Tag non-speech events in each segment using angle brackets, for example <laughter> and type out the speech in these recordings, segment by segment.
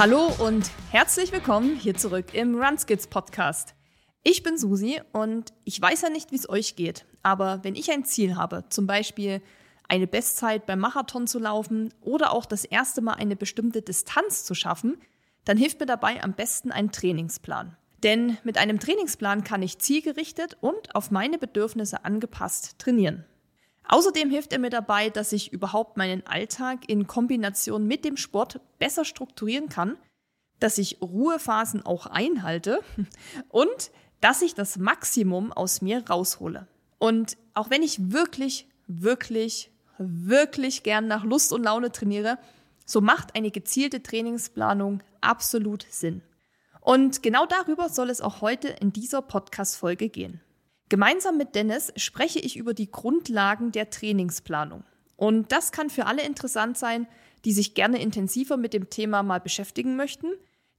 Hallo und herzlich willkommen hier zurück im Runskids Podcast. Ich bin Susi und ich weiß ja nicht, wie es euch geht, aber wenn ich ein Ziel habe, zum Beispiel eine Bestzeit beim Marathon zu laufen oder auch das erste Mal eine bestimmte Distanz zu schaffen, dann hilft mir dabei am besten ein Trainingsplan. Denn mit einem Trainingsplan kann ich zielgerichtet und auf meine Bedürfnisse angepasst trainieren. Außerdem hilft er mir dabei, dass ich überhaupt meinen Alltag in Kombination mit dem Sport besser strukturieren kann, dass ich Ruhephasen auch einhalte <laughs> und dass ich das Maximum aus mir raushole. Und auch wenn ich wirklich, wirklich, wirklich gern nach Lust und Laune trainiere, so macht eine gezielte Trainingsplanung absolut Sinn. Und genau darüber soll es auch heute in dieser Podcast-Folge gehen. Gemeinsam mit Dennis spreche ich über die Grundlagen der Trainingsplanung. Und das kann für alle interessant sein, die sich gerne intensiver mit dem Thema mal beschäftigen möchten,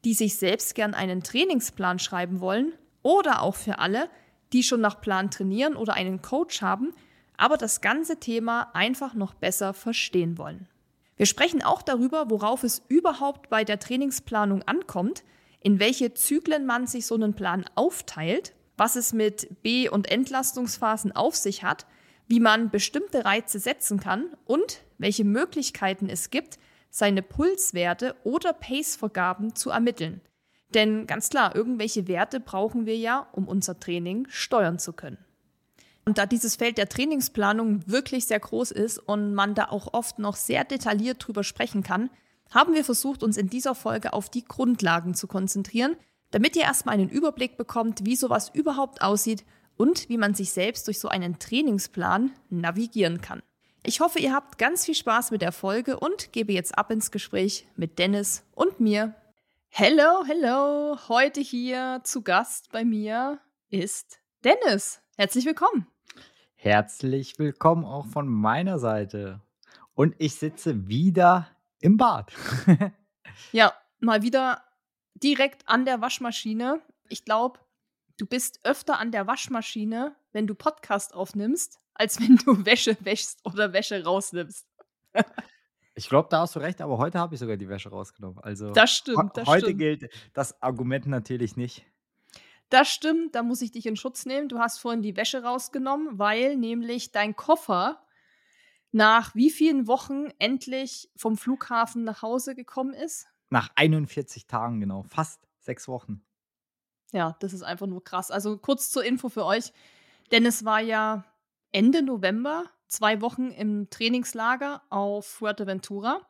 die sich selbst gern einen Trainingsplan schreiben wollen oder auch für alle, die schon nach Plan trainieren oder einen Coach haben, aber das ganze Thema einfach noch besser verstehen wollen. Wir sprechen auch darüber, worauf es überhaupt bei der Trainingsplanung ankommt, in welche Zyklen man sich so einen Plan aufteilt was es mit B- und Entlastungsphasen auf sich hat, wie man bestimmte Reize setzen kann und welche Möglichkeiten es gibt, seine Pulswerte oder Pacevergaben zu ermitteln. Denn ganz klar, irgendwelche Werte brauchen wir ja, um unser Training steuern zu können. Und da dieses Feld der Trainingsplanung wirklich sehr groß ist und man da auch oft noch sehr detailliert drüber sprechen kann, haben wir versucht, uns in dieser Folge auf die Grundlagen zu konzentrieren, damit ihr erstmal einen Überblick bekommt, wie sowas überhaupt aussieht und wie man sich selbst durch so einen Trainingsplan navigieren kann. Ich hoffe, ihr habt ganz viel Spaß mit der Folge und gebe jetzt ab ins Gespräch mit Dennis und mir. Hello, hello! Heute hier zu Gast bei mir ist Dennis. Herzlich willkommen. Herzlich willkommen auch von meiner Seite. Und ich sitze wieder im Bad. <laughs> ja, mal wieder direkt an der Waschmaschine. Ich glaube, du bist öfter an der Waschmaschine, wenn du Podcast aufnimmst, als wenn du <laughs> Wäsche wäschst oder Wäsche rausnimmst. <laughs> ich glaube, da hast du recht, aber heute habe ich sogar die Wäsche rausgenommen. Also das stimmt. Das heute stimmt. gilt das Argument natürlich nicht. Das stimmt, da muss ich dich in Schutz nehmen. Du hast vorhin die Wäsche rausgenommen, weil nämlich dein Koffer nach wie vielen Wochen endlich vom Flughafen nach Hause gekommen ist? Nach 41 Tagen, genau. Fast sechs Wochen. Ja, das ist einfach nur krass. Also kurz zur Info für euch. Dennis war ja Ende November zwei Wochen im Trainingslager auf Fuerteventura.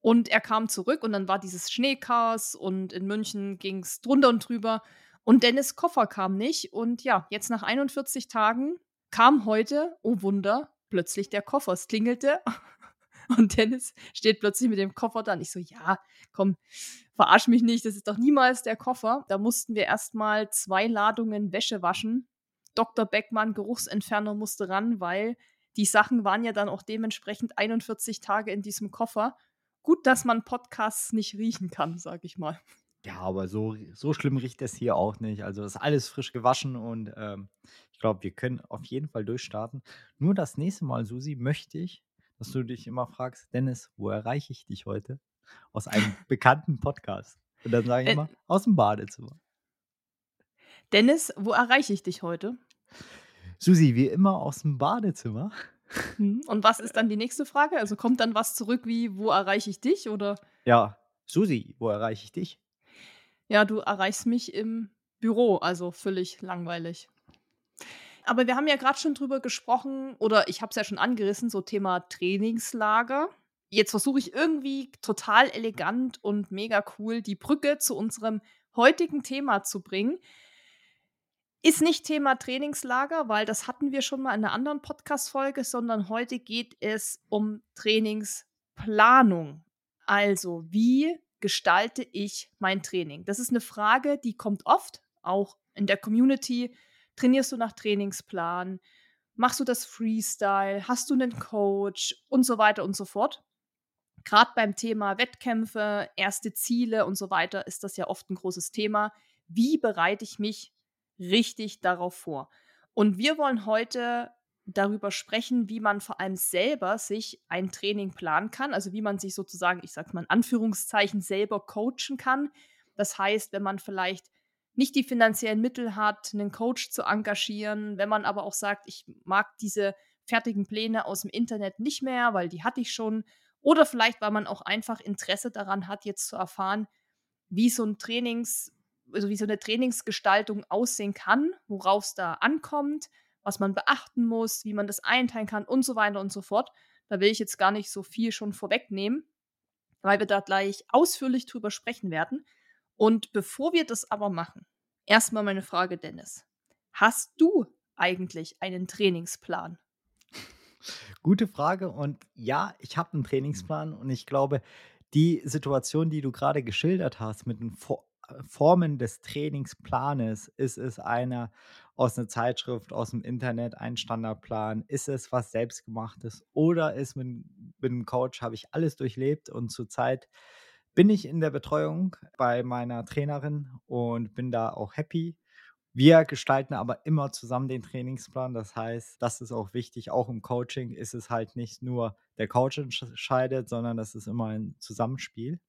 Und er kam zurück und dann war dieses Schneechaos und in München ging es drunter und drüber. Und Dennis Koffer kam nicht. Und ja, jetzt nach 41 Tagen kam heute, oh Wunder, plötzlich der Koffer. Es klingelte und Dennis steht plötzlich mit dem Koffer da. Und ich so, ja, komm, verarsch mich nicht, das ist doch niemals der Koffer. Da mussten wir erstmal zwei Ladungen Wäsche waschen. Dr. Beckmann, Geruchsentferner, musste ran, weil die Sachen waren ja dann auch dementsprechend 41 Tage in diesem Koffer. Gut, dass man Podcasts nicht riechen kann, sag ich mal. Ja, aber so, so schlimm riecht es hier auch nicht. Also ist alles frisch gewaschen und ähm, ich glaube, wir können auf jeden Fall durchstarten. Nur das nächste Mal, Susi, möchte ich, dass du dich immer fragst, Dennis, wo erreiche ich dich heute? Aus einem <laughs> bekannten Podcast. Und dann sage ich äh, immer, aus dem Badezimmer. Dennis, wo erreiche ich dich heute? Susi, wie immer aus dem Badezimmer. Hm, und was ist dann die nächste Frage? Also kommt dann was zurück wie, wo erreiche ich dich? Oder? Ja, Susi, wo erreiche ich dich? Ja, du erreichst mich im Büro, also völlig langweilig. Aber wir haben ja gerade schon drüber gesprochen, oder ich habe es ja schon angerissen, so Thema Trainingslager. Jetzt versuche ich irgendwie total elegant und mega cool die Brücke zu unserem heutigen Thema zu bringen. Ist nicht Thema Trainingslager, weil das hatten wir schon mal in einer anderen Podcast-Folge, sondern heute geht es um Trainingsplanung. Also, wie gestalte ich mein Training? Das ist eine Frage, die kommt oft, auch in der Community Trainierst du nach Trainingsplan? Machst du das Freestyle? Hast du einen Coach? Und so weiter und so fort. Gerade beim Thema Wettkämpfe, erste Ziele und so weiter ist das ja oft ein großes Thema. Wie bereite ich mich richtig darauf vor? Und wir wollen heute darüber sprechen, wie man vor allem selber sich ein Training planen kann, also wie man sich sozusagen, ich sage mal in Anführungszeichen, selber coachen kann. Das heißt, wenn man vielleicht nicht die finanziellen Mittel hat, einen Coach zu engagieren, wenn man aber auch sagt, ich mag diese fertigen Pläne aus dem Internet nicht mehr, weil die hatte ich schon, oder vielleicht, weil man auch einfach Interesse daran hat, jetzt zu erfahren, wie so ein Trainings, also wie so eine Trainingsgestaltung aussehen kann, worauf es da ankommt, was man beachten muss, wie man das einteilen kann und so weiter und so fort. Da will ich jetzt gar nicht so viel schon vorwegnehmen, weil wir da gleich ausführlich drüber sprechen werden. Und bevor wir das aber machen, erstmal meine Frage, Dennis. Hast du eigentlich einen Trainingsplan? Gute Frage und ja, ich habe einen Trainingsplan und ich glaube, die Situation, die du gerade geschildert hast mit den Vor äh, Formen des Trainingsplanes, ist es einer aus einer Zeitschrift, aus dem Internet, ein Standardplan? Ist es was Selbstgemachtes oder ist mit mit 'nem Coach habe ich alles durchlebt und zurzeit bin ich in der Betreuung bei meiner Trainerin und bin da auch happy. Wir gestalten aber immer zusammen den Trainingsplan. Das heißt, das ist auch wichtig. Auch im Coaching ist es halt nicht nur der Coach entscheidet, sondern das ist immer ein Zusammenspiel.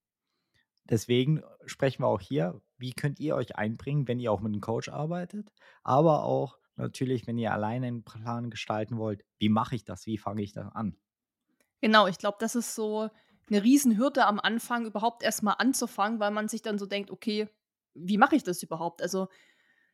Deswegen sprechen wir auch hier, wie könnt ihr euch einbringen, wenn ihr auch mit einem Coach arbeitet, aber auch natürlich, wenn ihr alleine einen Plan gestalten wollt, wie mache ich das? Wie fange ich das an? Genau, ich glaube, das ist so eine Riesenhürde am Anfang, überhaupt erstmal anzufangen, weil man sich dann so denkt: „Okay, wie mache ich das überhaupt?“ Also,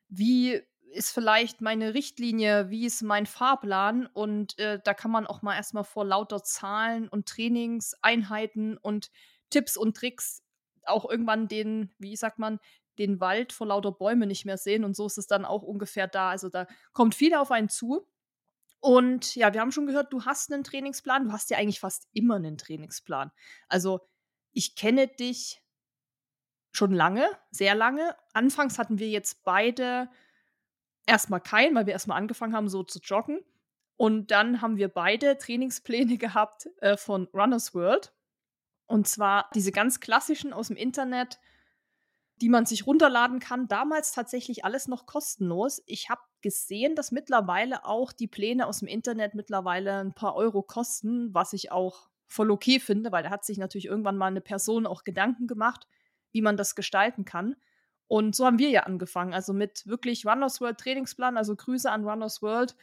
wie ist vielleicht meine Richtlinie, wie ist mein Fahrplan? Und, äh, da kann man auch mal erstmal vor lauter Zahlen und Trainingseinheiten und Tipps und Tricks auch irgendwann den wie sagt man, den Wald vor lauter Bäume nicht mehr sehen und so ist es dann auch ungefähr da. Also, da kommt viel auf einen zu. Und ja, wir haben schon gehört, du hast einen Trainingsplan. Du hast ja eigentlich fast immer einen Trainingsplan. Also, ich kenne dich schon lange, sehr lange. Anfangs hatten wir jetzt beide erstmal keinen, weil wir erstmal angefangen haben, so zu joggen. Und dann haben wir beide Trainingspläne <laughs> gehabt, äh, von Runners World. Und zwar diese ganz klassischen aus dem Internet, die man sich runterladen kann. Damals tatsächlich alles noch kostenlos. Ich habe gesehen, dass mittlerweile auch die Pläne aus dem Internet mittlerweile ein paar Euro kosten, was ich auch voll okay finde, weil da hat sich natürlich irgendwann mal eine Person auch Gedanken gemacht, wie man das gestalten kann. Und so haben wir ja angefangen, also mit wirklich Runners World Trainingsplan, also Grüße an Runners World.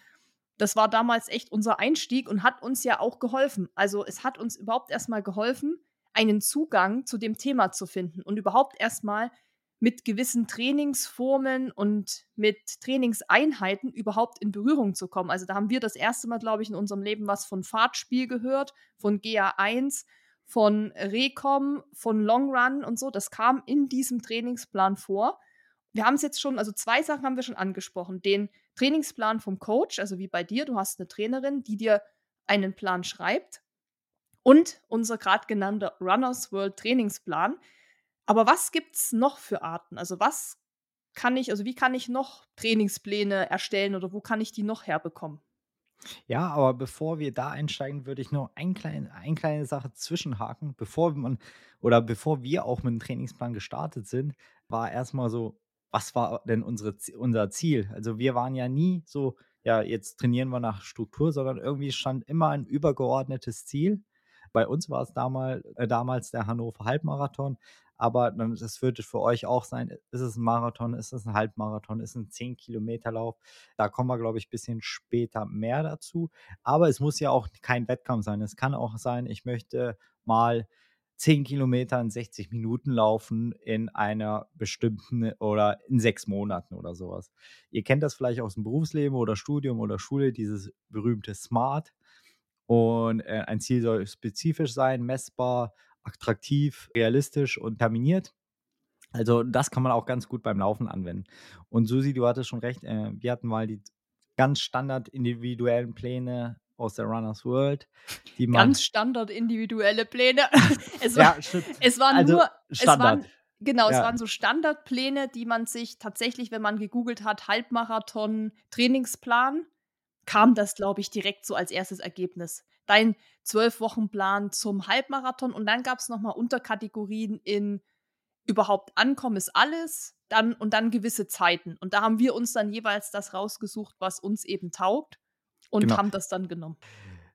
Das war damals echt unser Einstieg und hat uns ja auch geholfen. Also es hat uns überhaupt erstmal geholfen, einen Zugang zu dem Thema zu finden und überhaupt erstmal mit gewissen Trainingsformeln und mit Trainingseinheiten überhaupt in Berührung zu kommen. Also da haben wir das erste Mal, glaube ich, in unserem Leben was von Fahrtspiel gehört, von GA1, von Recom, von Long Run und so. Das kam in diesem Trainingsplan vor. Wir haben es jetzt schon, also zwei Sachen haben wir schon angesprochen. Den Trainingsplan vom Coach, also wie bei dir, du hast eine Trainerin, die dir einen Plan schreibt. Und unser gerade genannter Runners World Trainingsplan, aber was gibt's noch für Arten? Also, was kann ich also, wie kann ich noch Trainingspläne erstellen oder wo kann ich die noch herbekommen? Ja, aber bevor wir da einsteigen, würde ich noch ein klein eine kleine Sache zwischenhaken. Bevor man oder bevor wir auch mit dem Trainingsplan gestartet sind, war erstmal so: Was war denn unsere unser Ziel? Also, wir waren ja nie so: „Ja, jetzt trainieren wir nach Struktur“, sondern irgendwie stand immer ein übergeordnetes Ziel. Bei uns war es damal äh, damals der Hannover Halbmarathon, aber dann das wird für euch auch sein, ist es ein Marathon, ist es ein Halbmarathon, ist es 'n 10 Lauf? Da kommen wir, glaube ich, ein bisschen später mehr dazu. Aber es muss ja auch kein Wettkampf sein. Es kann auch sein, ich möchte mal 10 Kilometer in 60 Minuten laufen in einer bestimmten oder in 6 Monaten oder sowas. Ihr kennt das vielleicht aus dem Berufsleben oder Studium oder Schule, dieses berühmte SMART. Und, äh, ein Ziel soll spezifisch sein, messbar, attraktiv, realistisch und terminiert. Also, das kann man auch ganz gut beim Laufen anwenden. Und Susi, du hattest schon recht, äh, wir hatten mal die ganz standard individuellen Pläne aus der Runners World, die man Ganz standard individuelle Pläne. <laughs> Es war Ja, stimmt. es waren Also, nur es waren Standard. genau, es Ja. waren so Standardpläne, die man sich tatsächlich, wenn man gegoogelt hat, Halbmarathon Trainingsplan, kam das, glaube ich, direkt so als erstes Ergebnis. Dein 12-Wochen-Plan zum Halbmarathon und dann gab es noch mal Unterkategorien in überhaupt ankommen ist alles, dann und dann gewisse Zeiten. Und da haben wir uns dann jeweils das rausgesucht, was uns eben taugt. und Genau. haben das dann genommen.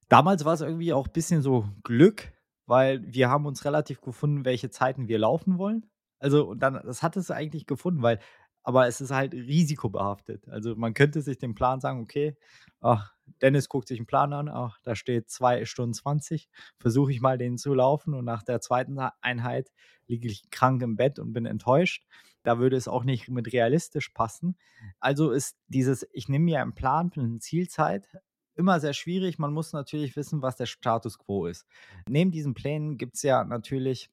Damals war es irgendwie auch ein bisschen so Glück, weil wir haben uns relativ gefunden, welche Zeiten wir laufen wollen. Also, und dann das hat es eigentlich gefunden, weil aber es ist halt risikobehaftet. Also, man könnte sich den Plan sagen: „Okay, ach, Dennis guckt sich 'n Plan an, ach, da steht 2 Stunden 20, versuche ich mal, den zu laufen und nach der zweiten Einheit liege ich krank im Bett und bin enttäuscht.“ Da würde es auch nicht mit realistisch passen. Also, ist dieses ich nehme mir einen Plan für 'ne Zielzeit immer sehr schwierig. Man muss natürlich wissen, was der Status quo ist. Neben diesen Plänen gibt's ja natürlich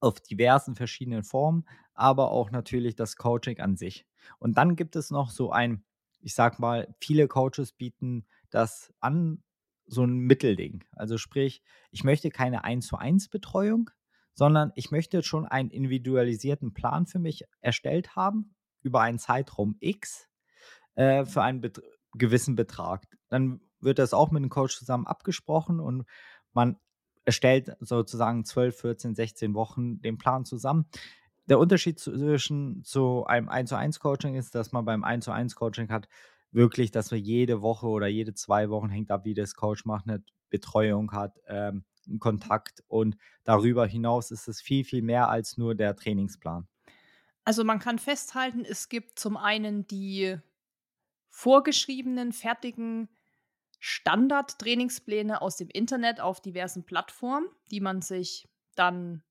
auf diversen verschiedenen Formen, aber auch natürlich das Coaching an sich. Und dann gibt es noch so ein ich sage mal, viele Coaches bieten das an, so 'n Mittelding. Also, sprich, ich möchte keine Eins-zu-eins-Betreuung, sondern ich möchte schon einen individualisierten Plan für mich erstellt haben über einen Zeitraum X, äh, für einen bet gewissen Betrag. Dann wird das auch mit 'nem Coach zusammen abgesprochen und man erstellt sozusagen 12, 14, 16 Wochen den Plan zusammen. Der Unterschied zwischen so einem Eins-zu-eins-Coaching ist, dass man beim Eins-zu-eins-Coaching hat wirklich, dass wir jede Woche oder jede 2 Wochen, hängt ab, wie das Coach macht, 'ne Betreuung hat, ähm, 'n Kontakt und darüber hinaus ist es viel, viel mehr als nur der Trainingsplan. Also, man kann festhalten, es gibt zum einen die vorgeschriebenen, fertigen Standard-Trainingspläne aus dem Internet auf diversen Plattformen, die man sich dann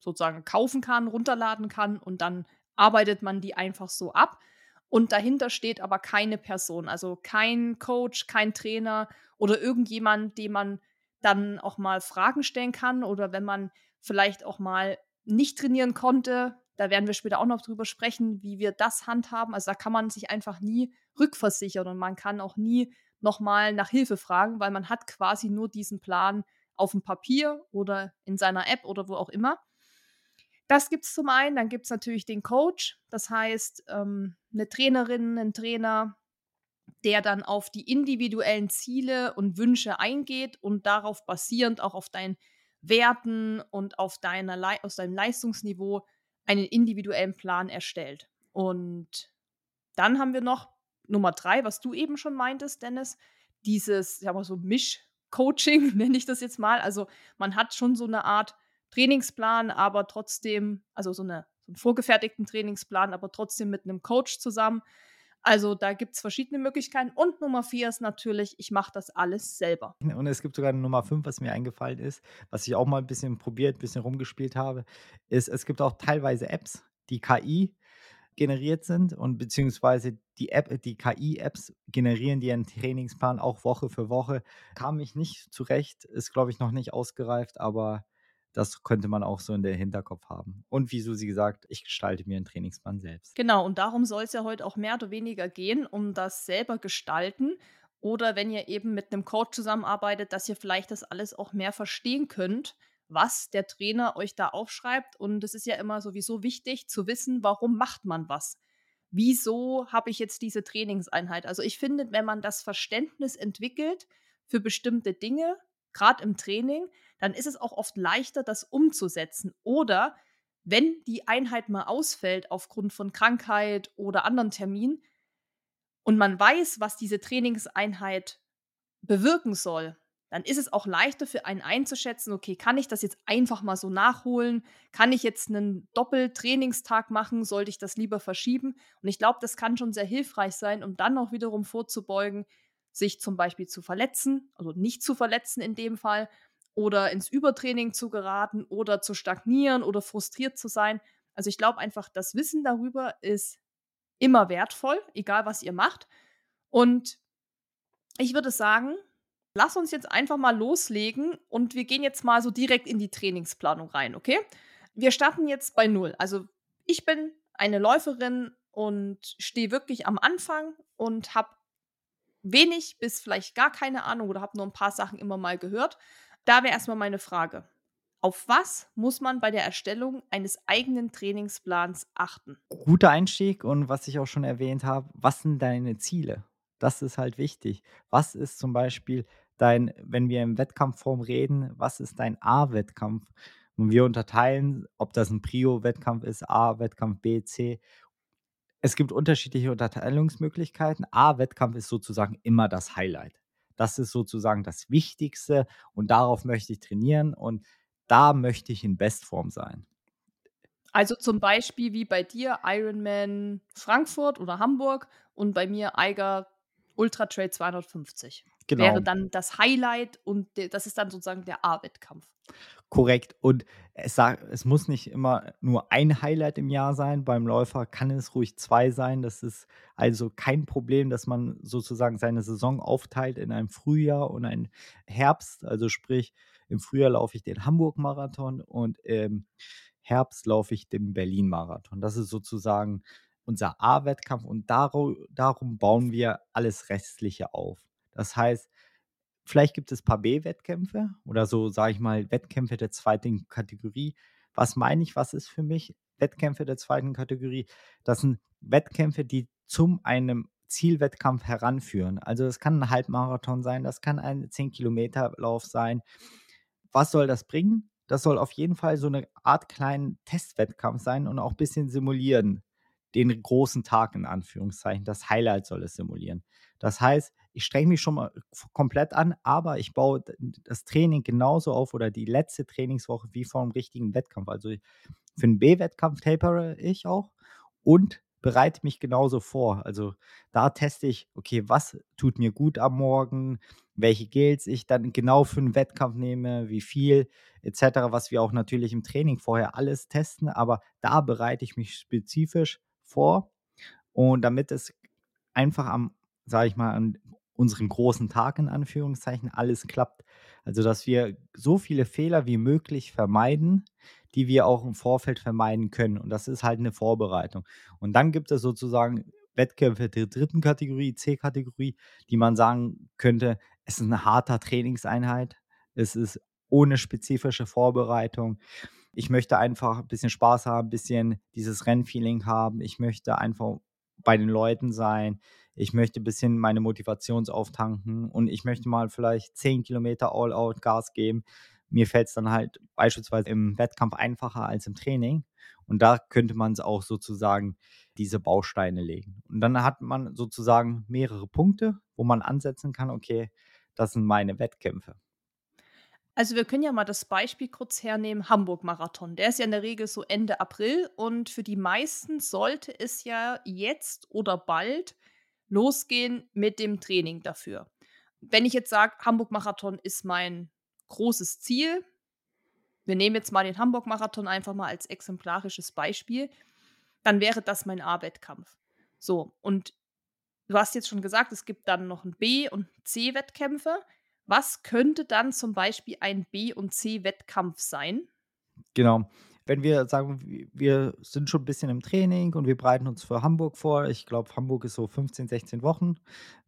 sozusagen kaufen kann, runterladen kann und dann arbeitet man die einfach so ab. Und dahinter steht aber keine Person, also kein Coach, kein Trainer oder irgendjemand, dem man dann auch mal Fragen stellen kann oder wenn man vielleicht auch mal nicht trainieren konnte, da werden wir später auch noch drüber sprechen, wie wir das handhaben. Also, da kann man sich einfach nie rückversichern und man kann auch nie noch mal nach Hilfe fragen, weil man hat quasi nur diesen Plan aufm Papier oder in seiner App oder wo auch immer. Das gibt's zum einen, dann gibt's natürlich den Coach. Das heißt, ähm, 'ne Trainerin, 'nen Trainer, der dann auf die individuellen Ziele und Wünsche eingeht und darauf basierend auch auf deinen Werten und auf deiner Lei aus deinem Leistungsniveau einen individuellen Plan erstellt. Und dann haben wir noch Nummer 3, was du eben schon meintest, Dennis, dieses, sage mal so, Mischcoaching, <laughs> nenne ich das jetzt mal. Also, man hat schon so 'ne Art Trainingsplan, aber trotzdem also, so 'ne so 'n vorgefertigten Trainingsplan, aber trotzdem mit 'nem Coach zusammen. Also, da gibt's verschiedene Möglichkeiten. Und Nummer 4 ist natürlich, ich mache das alles selber. <laughs> Und es gibt sogar 'ne Nummer 5, was mir eingefallen ist, was ich auch mal 'n bisschen probiert, bisschen rumgespielt habe, ist, es gibt auch teilweise Apps, die KI generiert sind und beziehungsweise die App die KI-Apps generieren dir 'n Trainingsplan auch Woche für Woche. Kam ich nicht zurecht, ist, glaube ich, noch nicht ausgereift, aber das könnte man auch so in der Hinterkopf haben. Und wie Susi gesagt, ich gestalte mir 'n Trainingsplan selbst. Genau, und darum soll's ja heute auch mehr oder weniger gehen, um das selber gestalten oder wenn ihr eben mit 'nem Coach zusammenarbeitet, dass ihr vielleicht das alles auch mehr verstehen könnt, was der Trainer euch da aufschreibt. Und es ist ja immer sowieso wichtig zu wissen, warum macht man was? Wieso habe ich jetzt diese Trainingseinheit? Also, ich finde, wenn man das Verständnis entwickelt für bestimmte Dinge, grad im Training, dann ist es auch oft leichter, das umzusetzen. Oder wenn die Einheit mal ausfällt aufgrund von Krankheit oder anderen Terminen und man weiß, was diese Trainingseinheit bewirken soll, dann ist es auch leichter für einen einzuschätzen: „Okay, kann ich das jetzt einfach mal so nachholen? Kann ich jetzt 'nen Doppeltrainingstag machen? Sollte ich das lieber verschieben?“ Und ich glaube, das kann schon sehr hilfreich sein, um dann auch wiederum vorzubeugen, sich zum Beispiel zu verletzen, also, nicht zu verletzen in dem Fall oder ins Übertraining zu geraten oder zu stagnieren oder frustriert zu sein. Also, ich glaube einfach, das Wissen darüber ist immer wertvoll, egal was ihr macht. Und ich würde sagen, lass uns jetzt einfach mal loslegen und wir gehen jetzt mal so direkt in die Trainingsplanung rein, okay? Wir starten jetzt bei 0. Also, ich bin eine Läuferin und stehe wirklich am Anfang und habe wenig bis vielleicht gar keine Ahnung oder habe nur 'n paar Sachen immer mal gehört. Da wäre erst mal meine Frage: Auf was muss man bei der Erstellung eines eigenen Trainingsplans achten? Guter Einstieg und was ich auch schon erwähnt habe, was sind deine Ziele? Das ist halt wichtig. Was ist zum Beispiel dein wenn wir in Wettkampfform reden, was ist dein A-Wettkampf? Und wir unterteilen, ob das 'n Prio-Wettkampf ist, A-Wettkampf, B, C. Es gibt unterschiedliche Unterteilungsmöglichkeiten. A-Wettkampf ist sozusagen immer das Highlight. Das ist sozusagen das Wichtigste und darauf möchte ich trainieren und da möchte ich in Bestform sein. Also zum Beispiel wie bei dir Ironman Frankfurt oder Hamburg und bei mir Eiger Ultra Trail 250. Genau. Wäre dann das Highlight und das ist dann sozusagen der A-Wettkampf. Korrekt. Und es, sag, es muss nicht immer nur ein Highlight im Jahr sein. Beim Läufer kann es ruhig zwei sein. Das ist also kein Problem, dass man sozusagen seine Saison aufteilt in ein Frühjahr und ein Herbst. Also sprich, im Frühjahr laufe ich den Hamburg-Marathon und im Herbst laufe ich den Berlin-Marathon. Das ist sozusagen unser A-Wettkampf und darum, darum bauen wir alles Restliche auf. Das heißt, Vielleicht gibt es ein paar B-Wettkämpfe oder so, sage ich mal, Wettkämpfe der zweiten Kategorie. Was meine ich, was ist für mich Wettkämpfe der zweiten Kategorie? Das sind Wettkämpfe, die zum einem Zielwettkampf heranführen. Also es kann ein Halbmarathon sein, das kann ein 10-Kilometer-Lauf sein. Was soll das bringen? Das soll auf jeden Fall so eine Art kleinen Testwettkampf sein und auch ein bisschen simulieren. Den großen Tag in Anführungszeichen. Das Highlight soll es simulieren. Das heißt, ich strenge mich schon mal komplett an, aber ich baue das Training genauso auf oder die letzte Trainingswoche wie vor einem richtigen Wettkampf. Also für einen B-Wettkampf tapere ich auch und bereite mich genauso vor. Also da teste ich, okay, was tut mir gut am Morgen, welche Gels ich dann genau für einen Wettkampf nehme, wie viel etc., was wir auch natürlich im Training vorher alles testen, aber da bereite ich mich spezifisch vor und damit es einfach am, sage ich mal, an unseren großen Tag in Anführungszeichen alles klappt. Also, dass wir so viele Fehler wie möglich vermeiden, die wir auch im Vorfeld vermeiden können. Und das ist halt eine Vorbereitung. Und dann gibt es sozusagen Wettkämpfe der dritten Kategorie, C-Kategorie, die man sagen könnte, es ist eine harte Trainingseinheit. Es ist ohne spezifische Vorbereitung. Ich möchte einfach ein bisschen Spaß haben, ein bisschen dieses Rennfeeling haben. Ich möchte einfach bei den Leuten sein ich möchte ein bisschen meine Motivation auftanken und ich möchte mal vielleicht 10 Kilometer All-Out Gas geben. Mir fällt es dann halt beispielsweise im Wettkampf einfacher als im Training. Und da könnte man es auch sozusagen diese Bausteine legen. Und dann hat man sozusagen mehrere Punkte, wo man ansetzen kann, okay, das sind meine Wettkämpfe. Also wir können ja mal das Beispiel kurz hernehmen, Hamburg-Marathon. Der ist ja in der Regel so Ende April und für die meisten sollte es ja jetzt oder bald losgehen mit dem Training dafür. Wenn ich jetzt sage, Hamburg-Marathon ist mein großes Ziel, wir nehmen jetzt mal den Hamburg-Marathon einfach mal als exemplarisches Beispiel, dann wäre das mein A-Wettkampf. So, und du hast jetzt schon gesagt, es gibt dann noch ein B- und C-Wettkämpfe. Was könnte dann zum Beispiel ein B- und C-Wettkampf sein? Genau wenn wir sagen, wir sind schon ein bisschen im Training und wir bereiten uns für Hamburg vor, ich glaube, Hamburg ist so 15, 16 Wochen,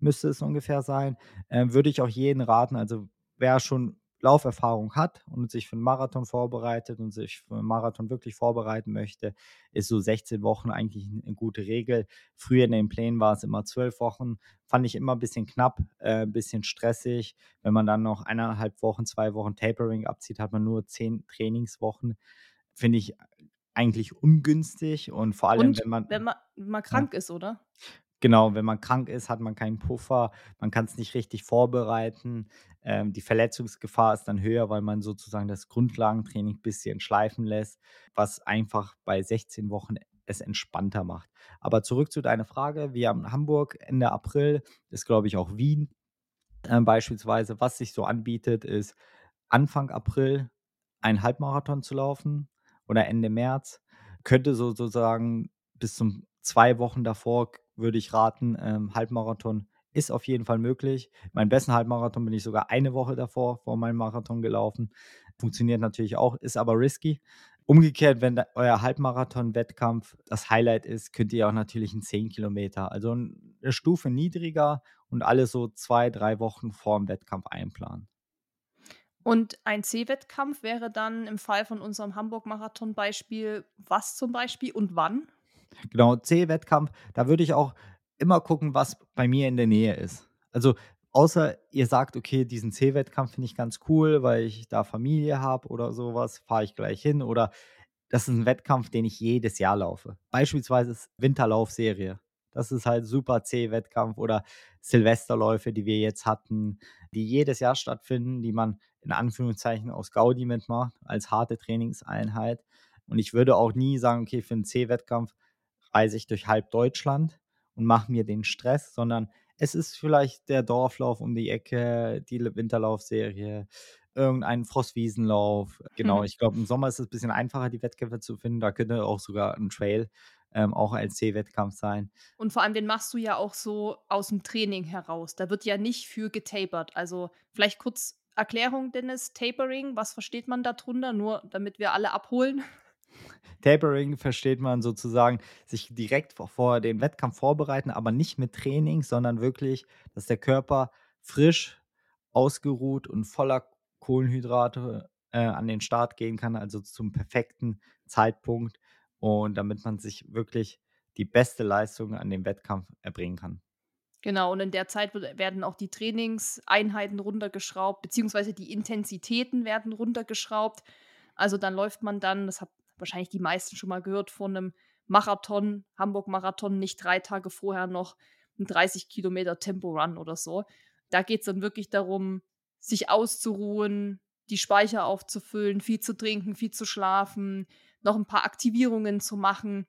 müsste es ungefähr sein, äh, würde ich auch jeden raten, also wer schon Lauferfahrung hat und sich für einen Marathon vorbereitet und sich für einen Marathon wirklich vorbereiten möchte, ist so 16 Wochen eigentlich eine gute Regel. Früher in den Plänen war es immer 12 Wochen. Fand ich immer ein bisschen knapp, äh, ein bisschen stressig. Wenn man dann noch eineinhalb Wochen, zwei Wochen Tapering abzieht, hat man nur zehn Trainingswochen finde ich eigentlich ungünstig und vor allem, Und wenn man wenn man mal krank ist, oder? Genau, wenn man krank ist, hat man keinen Puffer, man kann es nicht richtig vorbereiten. Ähm, die Verletzungsgefahr ist dann höher, weil man sozusagen das Grundlagentraining ein bisschen schleifen lässt, was einfach bei 16 Wochen es entspannter macht. Aber zurück zu deiner Frage. Wir haben Hamburg Ende April, ist glaube ich auch Wien äh, beispielsweise. Was sich so anbietet, ist Anfang April einen Halbmarathon zu laufen oder Ende März. Könnte sozusagen bis zum zwei Wochen davor, würde ich raten, ähm, Halbmarathon ist auf jeden Fall möglich. Meinen besten Halbmarathon bin ich sogar eine Woche davor, vor meinem Marathon gelaufen. Funktioniert natürlich auch, ist aber risky. Umgekehrt, wenn euer Halbmarathon-Wettkampf das Highlight ist, könnt ihr auch natürlich einen 10 Kilometer, also eine Stufe niedriger und alles so zwei, drei Wochen vor dem Wettkampf einplanen. Und ein C-Wettkampf wäre dann im Fall von unserem Hamburg-Marathon-Beispiel was zum Beispiel und wann? Genau, C-Wettkampf, da würde ich auch immer gucken, was bei mir in der Nähe ist. Also außer ihr sagt, okay, diesen C-Wettkampf finde ich ganz cool, weil ich da Familie habe oder sowas, fahre ich gleich hin. Oder das ist ein Wettkampf, den ich jedes Jahr laufe. Beispielsweise ist Winterlaufserie. Das ist halt super C-Wettkampf oder Silvesterläufe, die wir jetzt hatten, die jedes Jahr stattfinden, die man in Anführungszeichen aus Gaudi mitmacht, als harte Trainingseinheit. Und ich würde auch nie sagen, okay, für einen C-Wettkampf reise ich durch halb Deutschland und mache mir den Stress, sondern es ist vielleicht der Dorflauf um die Ecke, die Winterlaufserie, irgendein Frostwiesenlauf. Genau, Mhm. ich glaube, im Sommer ist es ein bisschen einfacher, die Wettkämpfe zu finden. Da könnte auch sogar ein Trail ähm, auch ein C-Wettkampf sein. Und vor allem, den machst du ja auch so aus dem Training heraus. Da wird ja nicht für getapert. Also, vielleicht kurz Erklärung, Dennis, Tapering, was versteht man da drunter? Nur damit wir alle abholen. Tapering versteht man sozusagen, sich direkt vor vor den Wettkampf vorbereiten, aber nicht mit Training, sondern wirklich, dass der Körper frisch, ausgeruht und voller Kohlenhydrate, äh, an den Start gehen kann, also zum perfekten Zeitpunkt und damit man sich wirklich die beste Leistung an dem Wettkampf erbringen kann. Genau, und in der Zeit wird werden auch die Trainingseinheiten runtergeschraubt, beziehungsweise die Intensitäten werden runtergeschraubt. Also, dann läuft man dann das haben wahrscheinlich die meisten schon mal gehört, von 'nem Marathon, Hamburg-Marathon, nicht 3 Tage vorher noch 'n 30 Kilometer Tempo-Run oder so. Da geht's dann wirklich darum, sich auszuruhen, die Speicher aufzufüllen, viel zu trinken, viel zu schlafen, noch 'n paar Aktivierungen zu machen.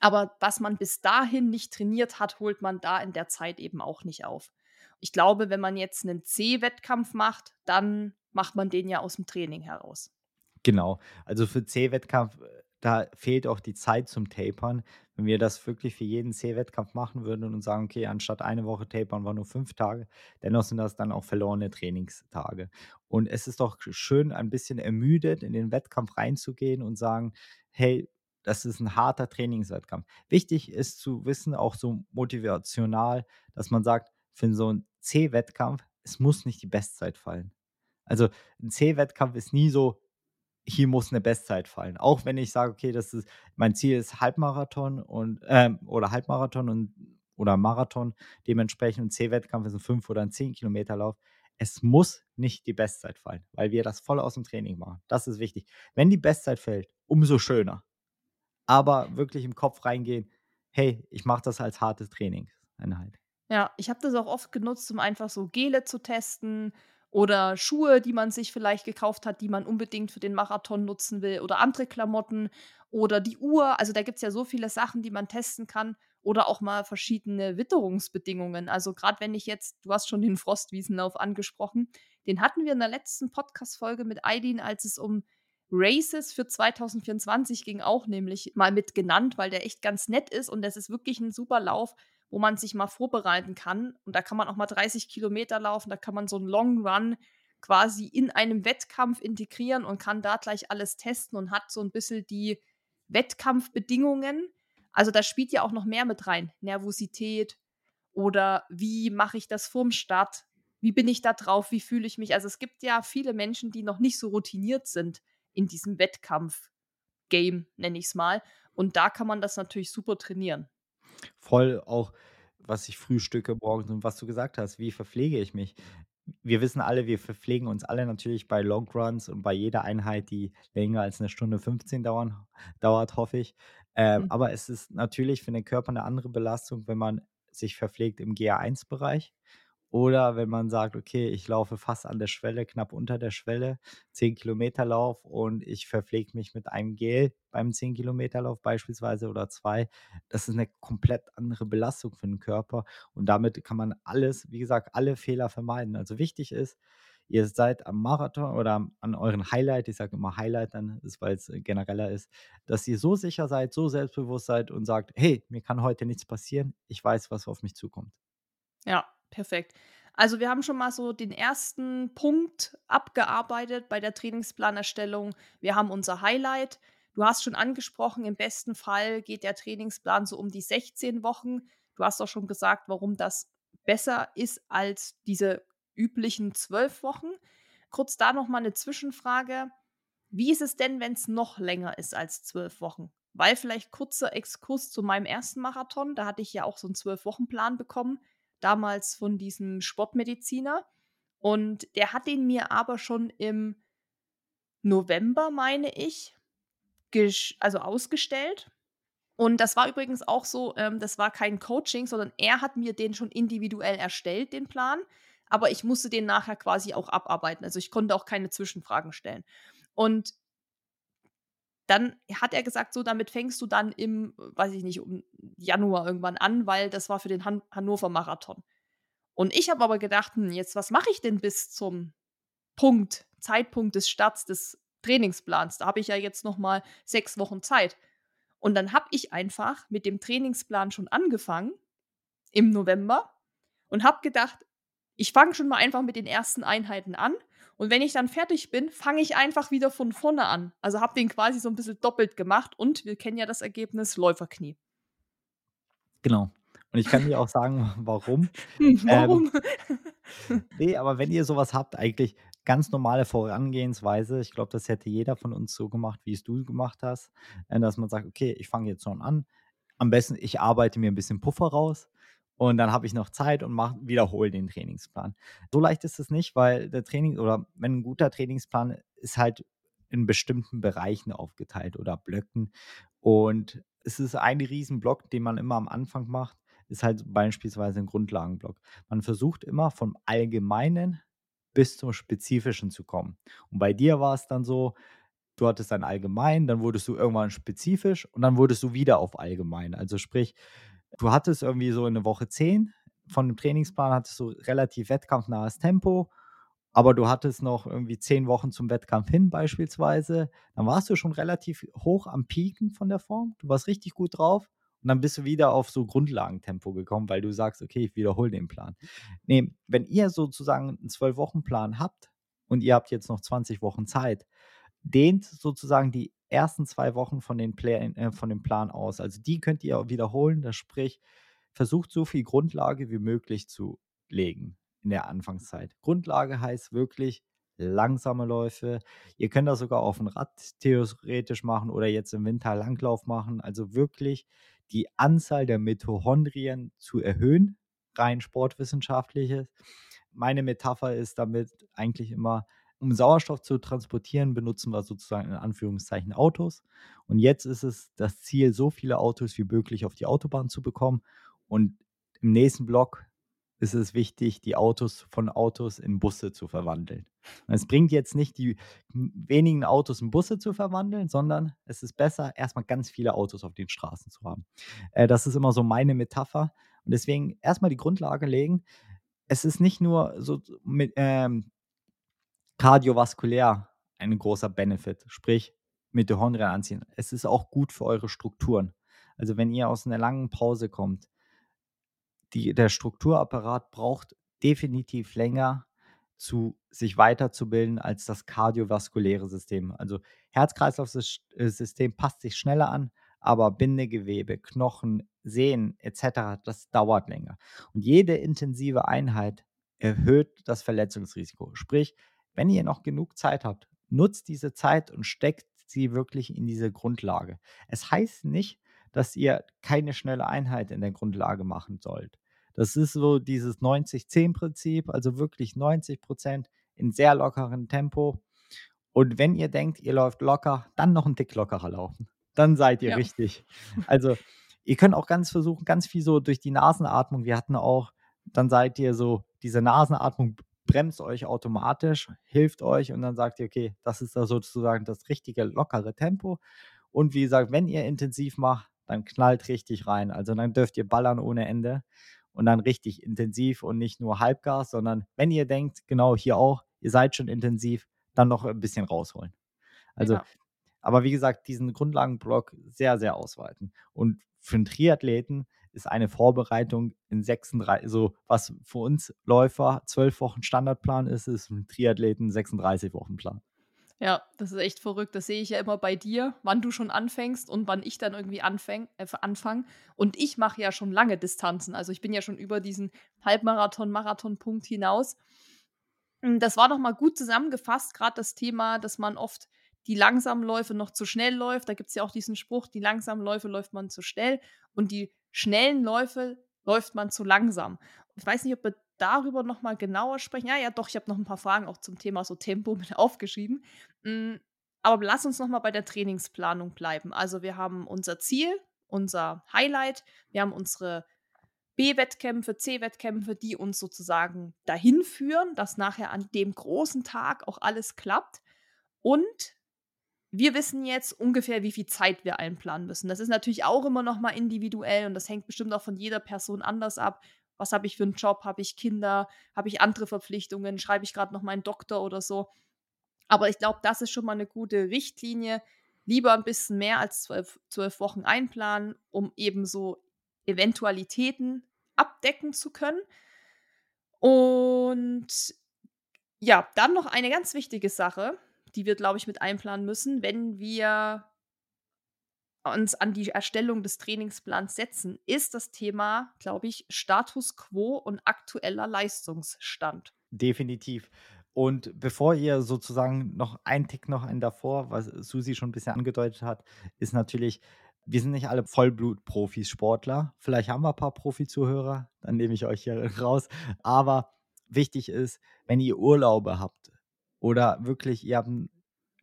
Aber was man bis dahin nicht trainiert hat, holt man da in der Zeit eben auch nicht auf. Ich glaube, wenn man jetzt 'nen C-Wettkampf macht, dann macht man den ja aus'm Training heraus. Genau. Also für C-Wettkampf, äh, da fehlt auch die Zeit zum Tapern. Wenn wir das wirklich für jeden C-Wettkampf machen würden und sagen: „Okay, anstatt eine Woche tapern wir nur 5 Tage“, dennoch sind das dann auch verlorene Trainingstage. Und es ist doch schön, ein bisschen ermüdet in den Wettkampf reinzugehen und sagen: „Hey, das ist ein harter Trainingswettkampf.“ Wichtig ist zu wissen, auch so motivational, dass man sagt, für so 'n C-Wettkampf, es muss nicht die Bestzeit fallen. Also, ein C-Wettkampf ist nie so hier muss eine Bestzeit fallen. Auch wenn ich sage: „Okay, das ist mein Ziel ist Halbmarathon und ähm, oder Halbmarathon und oder Marathon, dementsprechend 'n C-Wettkampf ist 'n 5 oder 'n 10 Kilometer-Lauf. Es muss nicht die Bestzeit fallen, weil wir das voll aus'm Training machen. Das ist wichtig. Wenn die Bestzeit fällt, umso schöner. Aber wirklich im Kopf reingehen: „Hey, ich mache das als harte Trainingseinheit.“ Ja, ich habe das auch oft genutzt, um einfach so Gele zu testen oder Schuhe, die man sich vielleicht gekauft hat, die man unbedingt für den Marathon nutzen will oder andere Klamotten oder die Uhr. Also, da gibt's ja so viele Sachen, die man testen kann oder auch mal verschiedene Witterungsbedingungen. Also, grad wenn ich jetzt du hast schon den Frostwiesenlauf angesprochen, den hatten wir in der letzten Podcast-Folge mit Aidin, als es um Races für 2024 ging, auch nämlich mal mit genannt, weil der echt ganz nett ist und das ist wirklich 'n super Lauf, wo man sich mal vorbereiten kann. Und da kann man auch mal 30 Kilometer laufen, da kann man so 'n Long Run quasi in einem Wettkampf integrieren und kann da gleich alles testen und hat so 'n bisschen die Wettkampfbedingungen. Also, da spielt ja auch noch mehr mit rein, Nervosität oder wie mache ich das vorm Start? Wie bin ich da drauf? Wie fühle ich mich? Also, es gibt ja viele Menschen, die noch nicht so routiniert sind in diesem Wettkampf-Game, nenne ich's mal. Und da kann man das natürlich super trainieren. Voll auch, was ich frühstücke morgens und was du gesagt hast, wie verpflege ich mich? Wir wissen alle, wir verpflegen uns alle natürlich bei Long Runs und bei jeder Einheit, die länger als 'ne Stunde 15 dauern dauert, hoffe ich. Ähm, Mhm. aber es ist natürlich für den Körper 'ne andere Belastung, wenn man sich verpflegt im GA1-Bereich oder wenn man sagt: „Okay, ich laufe fast an der Schwelle, knapp unter der Schwelle, 10 Kilometer Lauf und ich verpflege mich mit einem Gel beim 10 Kilometer Lauf beispielsweise oder 2.“ Das ist 'ne komplett andere Belastung für 'n Körper und damit kann man alles wie gesagt, alle Fehler vermeiden. Also, wichtig ist, ihr seid am Marathon oder an euren Highlight, ich sage immer Highlight dann, ist weil's, äh, genereller ist, dass ihr so sicher seid, so selbstbewusst seid und sagt: „Hey, mir kann heute nichts passieren. Ich weiß, was auf mich zukommt.“ Ja, perfekt. Also, wir haben schon mal so den ersten Punkt abgearbeitet bei der Trainingsplanerstellung. Wir haben unser Highlight. Du hast schon angesprochen, im besten Fall geht der Trainingsplan so um die 16 Wochen. Du hast auch schon gesagt, warum das besser ist als diese üblichen 12 Wochen. Kurz da noch mal 'ne Zwischenfrage. Wie ist es denn, wenn's noch länger ist als 12 Wochen? Weil vielleicht kurzer Exkurs zu meinem ersten Marathon, da hatte ich ja auch so 'n 12-Wochen-Plan bekommen, damals von diesem Sportmediziner. Und der hat den mir aber schon im November, meine ich, also, ausgestellt. Und das war übrigens auch so, ähm, das war kein Coaching, sondern er hat mir den schon individuell erstellt, den Plan. Aber ich musste den nachher quasi auch abarbeiten. Also ich konnte auch keine Zwischenfragen stellen. Und dann hat er gesagt, so damit fängst du dann im, weiß ich nicht, um Januar irgendwann an, weil das war für den Han Hannover Marathon. Und ich habe aber gedacht, hm, jetzt was mache ich denn bis zum Punkt, Zeitpunkt des Starts des Trainingsplans? Da habe ich ja jetzt noch mal sechs Wochen Zeit. Und dann habe ich einfach mit dem Trainingsplan schon angefangen im November und habe gedacht, ich fange schon mal einfach mit den ersten Einheiten an. Und wenn ich dann fertig bin, fange ich einfach wieder von vorne an. Also habe den quasi so ein bisschen doppelt gemacht und wir kennen ja das Ergebnis Läuferknie. Genau. Und ich kann dir auch sagen, <laughs> warum. Hm, warum? Ähm, <laughs> nee, aber wenn ihr sowas habt, eigentlich ganz normale Vorangehensweise. Ich glaube, das hätte jeder von uns so gemacht, wie es du gemacht hast, äh, dass man sagt, okay, ich fange jetzt schon an. Am besten, ich arbeite mir ein bisschen Puffer raus und dann habe ich noch Zeit und wiederhole den Trainingsplan. So leicht ist es nicht, weil der Training oder wenn ein guter Trainingsplan ist halt in bestimmten Bereichen aufgeteilt oder Blöcken und es ist ein Riesenblock, den man immer am Anfang macht, ist halt beispielsweise ein Grundlagenblock. Man versucht immer vom Allgemeinen bis zum Spezifischen zu kommen. Und bei dir war es dann so, du hattest ein Allgemein, dann wurdest du irgendwann spezifisch und dann wurdest du wieder auf Allgemein. Also sprich, du hattest irgendwie so in der Woche 10 von dem Trainingsplan hattest du relativ wettkampfnahes Tempo, aber du hattest noch irgendwie zehn Wochen zum Wettkampf hin beispielsweise. Dann warst du schon relativ hoch am Pieken von der Form. Du warst richtig gut drauf. Und dann bist du wieder auf so Grundlagentempo gekommen, weil du sagst, okay, ich wiederhole den Plan. Nee, wenn ihr sozusagen einen Zwölf-Wochen-Plan habt und ihr habt jetzt noch 20 Wochen Zeit, dehnt sozusagen die ersten zwei Wochen von, den Plan, äh, von dem Plan aus. Also die könnt ihr wiederholen. Das sprich, versucht so viel Grundlage wie möglich zu legen in der Anfangszeit. Grundlage heißt wirklich langsame Läufe. Ihr könnt das sogar auf dem Rad theoretisch machen oder jetzt im Winter Langlauf machen. Also wirklich die Anzahl der Mitochondrien zu erhöhen, rein sportwissenschaftliches. Meine Metapher ist damit eigentlich immer, um Sauerstoff zu transportieren, benutzen wir sozusagen in Anführungszeichen Autos. Und jetzt ist es das Ziel, so viele Autos wie möglich auf die Autobahn zu bekommen. Und im nächsten Block ist es wichtig, die Autos von Autos in Busse zu verwandeln. Und es bringt jetzt nicht, die wenigen Autos in Busse zu verwandeln, sondern es ist besser, erstmal ganz viele Autos auf den Straßen zu haben. Äh, das ist immer so meine Metapher. Und deswegen erstmal die Grundlage legen. Es ist nicht nur so mit ähm, kardiovaskulär ein großer Benefit, sprich Mitochondrien anziehen. Es ist auch gut für eure Strukturen. Also wenn ihr aus einer langen Pause kommt, die, der Strukturapparat braucht definitiv länger, zu sich weiterzubilden als das kardiovaskuläre System. Also Herz-Kreislauf-System passt sich schneller an, aber Bindegewebe, Knochen, Sehnen etc., das dauert länger. Und jede intensive Einheit erhöht das Verletzungsrisiko. Sprich, wenn ihr noch genug Zeit habt, nutzt diese Zeit und steckt sie wirklich in diese Grundlage. Es heißt nicht, dass ihr keine schnelle Einheit in der Grundlage machen sollt. Das ist so dieses 90-10-Prinzip, also wirklich 90 Prozent in sehr lockerem Tempo. Und wenn ihr denkt, ihr läuft locker, dann noch ein Tick lockerer laufen. Dann seid ihr ja. richtig. Also ihr könnt auch ganz versuchen, ganz viel so durch die Nasenatmung. Wir hatten auch, dann seid ihr so, diese Nasenatmung bremst euch automatisch, hilft euch und dann sagt ihr, okay, das ist da sozusagen das richtige lockere Tempo. Und wie gesagt, wenn ihr intensiv macht, dann knallt richtig rein. Also dann dürft ihr ballern ohne Ende und dann richtig intensiv und nicht nur Halbgas, sondern wenn ihr denkt, genau hier auch, ihr seid schon intensiv, dann noch ein bisschen rausholen. Also, ja. aber wie gesagt, diesen Grundlagenblock sehr, sehr ausweiten. Und für einen Triathleten ist eine Vorbereitung in 36, so was für uns Läufer zwölf Wochen Standardplan ist, ist einen Triathleten 36 Wochen Plan. Ja, das ist echt verrückt. Das sehe ich ja immer bei dir, wann du schon anfängst und wann ich dann irgendwie anfäng, äh, anfange. Und ich mache ja schon lange Distanzen. Also ich bin ja schon über diesen Halbmarathon, Marathon-Punkt hinaus. Hm, das war nochmal gut zusammengefasst, gerade das Thema, dass man oft die langsamen Läufe noch zu schnell läuft. Da gibt es ja auch diesen Spruch, die langsamen Läufe läuft man zu schnell und die schnellen Läufe läuft man zu langsam. Ich weiß nicht, ob wir darüber nochmal genauer sprechen. Ja, ja, doch, ich habe noch ein paar Fragen auch zum Thema so Tempo mit <laughs> aufgeschrieben. Hm, aber lass uns nochmal bei der Trainingsplanung bleiben. Also wir haben unser Ziel unser Highlight. Wir haben unsere B-Wettkämpfe, C-Wettkämpfe, die uns sozusagen dahin führen, dass nachher an dem großen Tag auch alles klappt. Und wir wissen jetzt ungefähr, wie viel Zeit wir einplanen müssen. Das ist natürlich auch immer noch mal individuell und das hängt bestimmt auch von jeder Person anders ab. Was habe ich für einen Job? Habe ich Kinder? Habe ich andere Verpflichtungen? Schreibe ich gerade noch meinen Doktor oder so? Aber ich glaube, das ist schon mal eine gute Richtlinie. Lieber ein bisschen mehr als zwölf, zwölf Wochen einplanen, um eben so Eventualitäten abdecken zu können. Und ja, dann noch eine ganz wichtige Sache, die wir, glaube ich, mit einplanen müssen, wenn wir uns an die Erstellung des Trainingsplans setzen, ist das Thema, glaube ich, Status quo und aktueller Leistungsstand. Definitiv. Und bevor ihr sozusagen noch ein Tick noch ein davor, was Susi schon ein bisschen angedeutet hat, ist natürlich, wir sind nicht alle Vollblut-Profis, Sportler. Vielleicht haben wir ein paar Profi-Zuhörer, dann nehme ich euch hier <laughs> raus. Aber wichtig ist, wenn ihr Urlaube habt oder wirklich, ihr habt ein,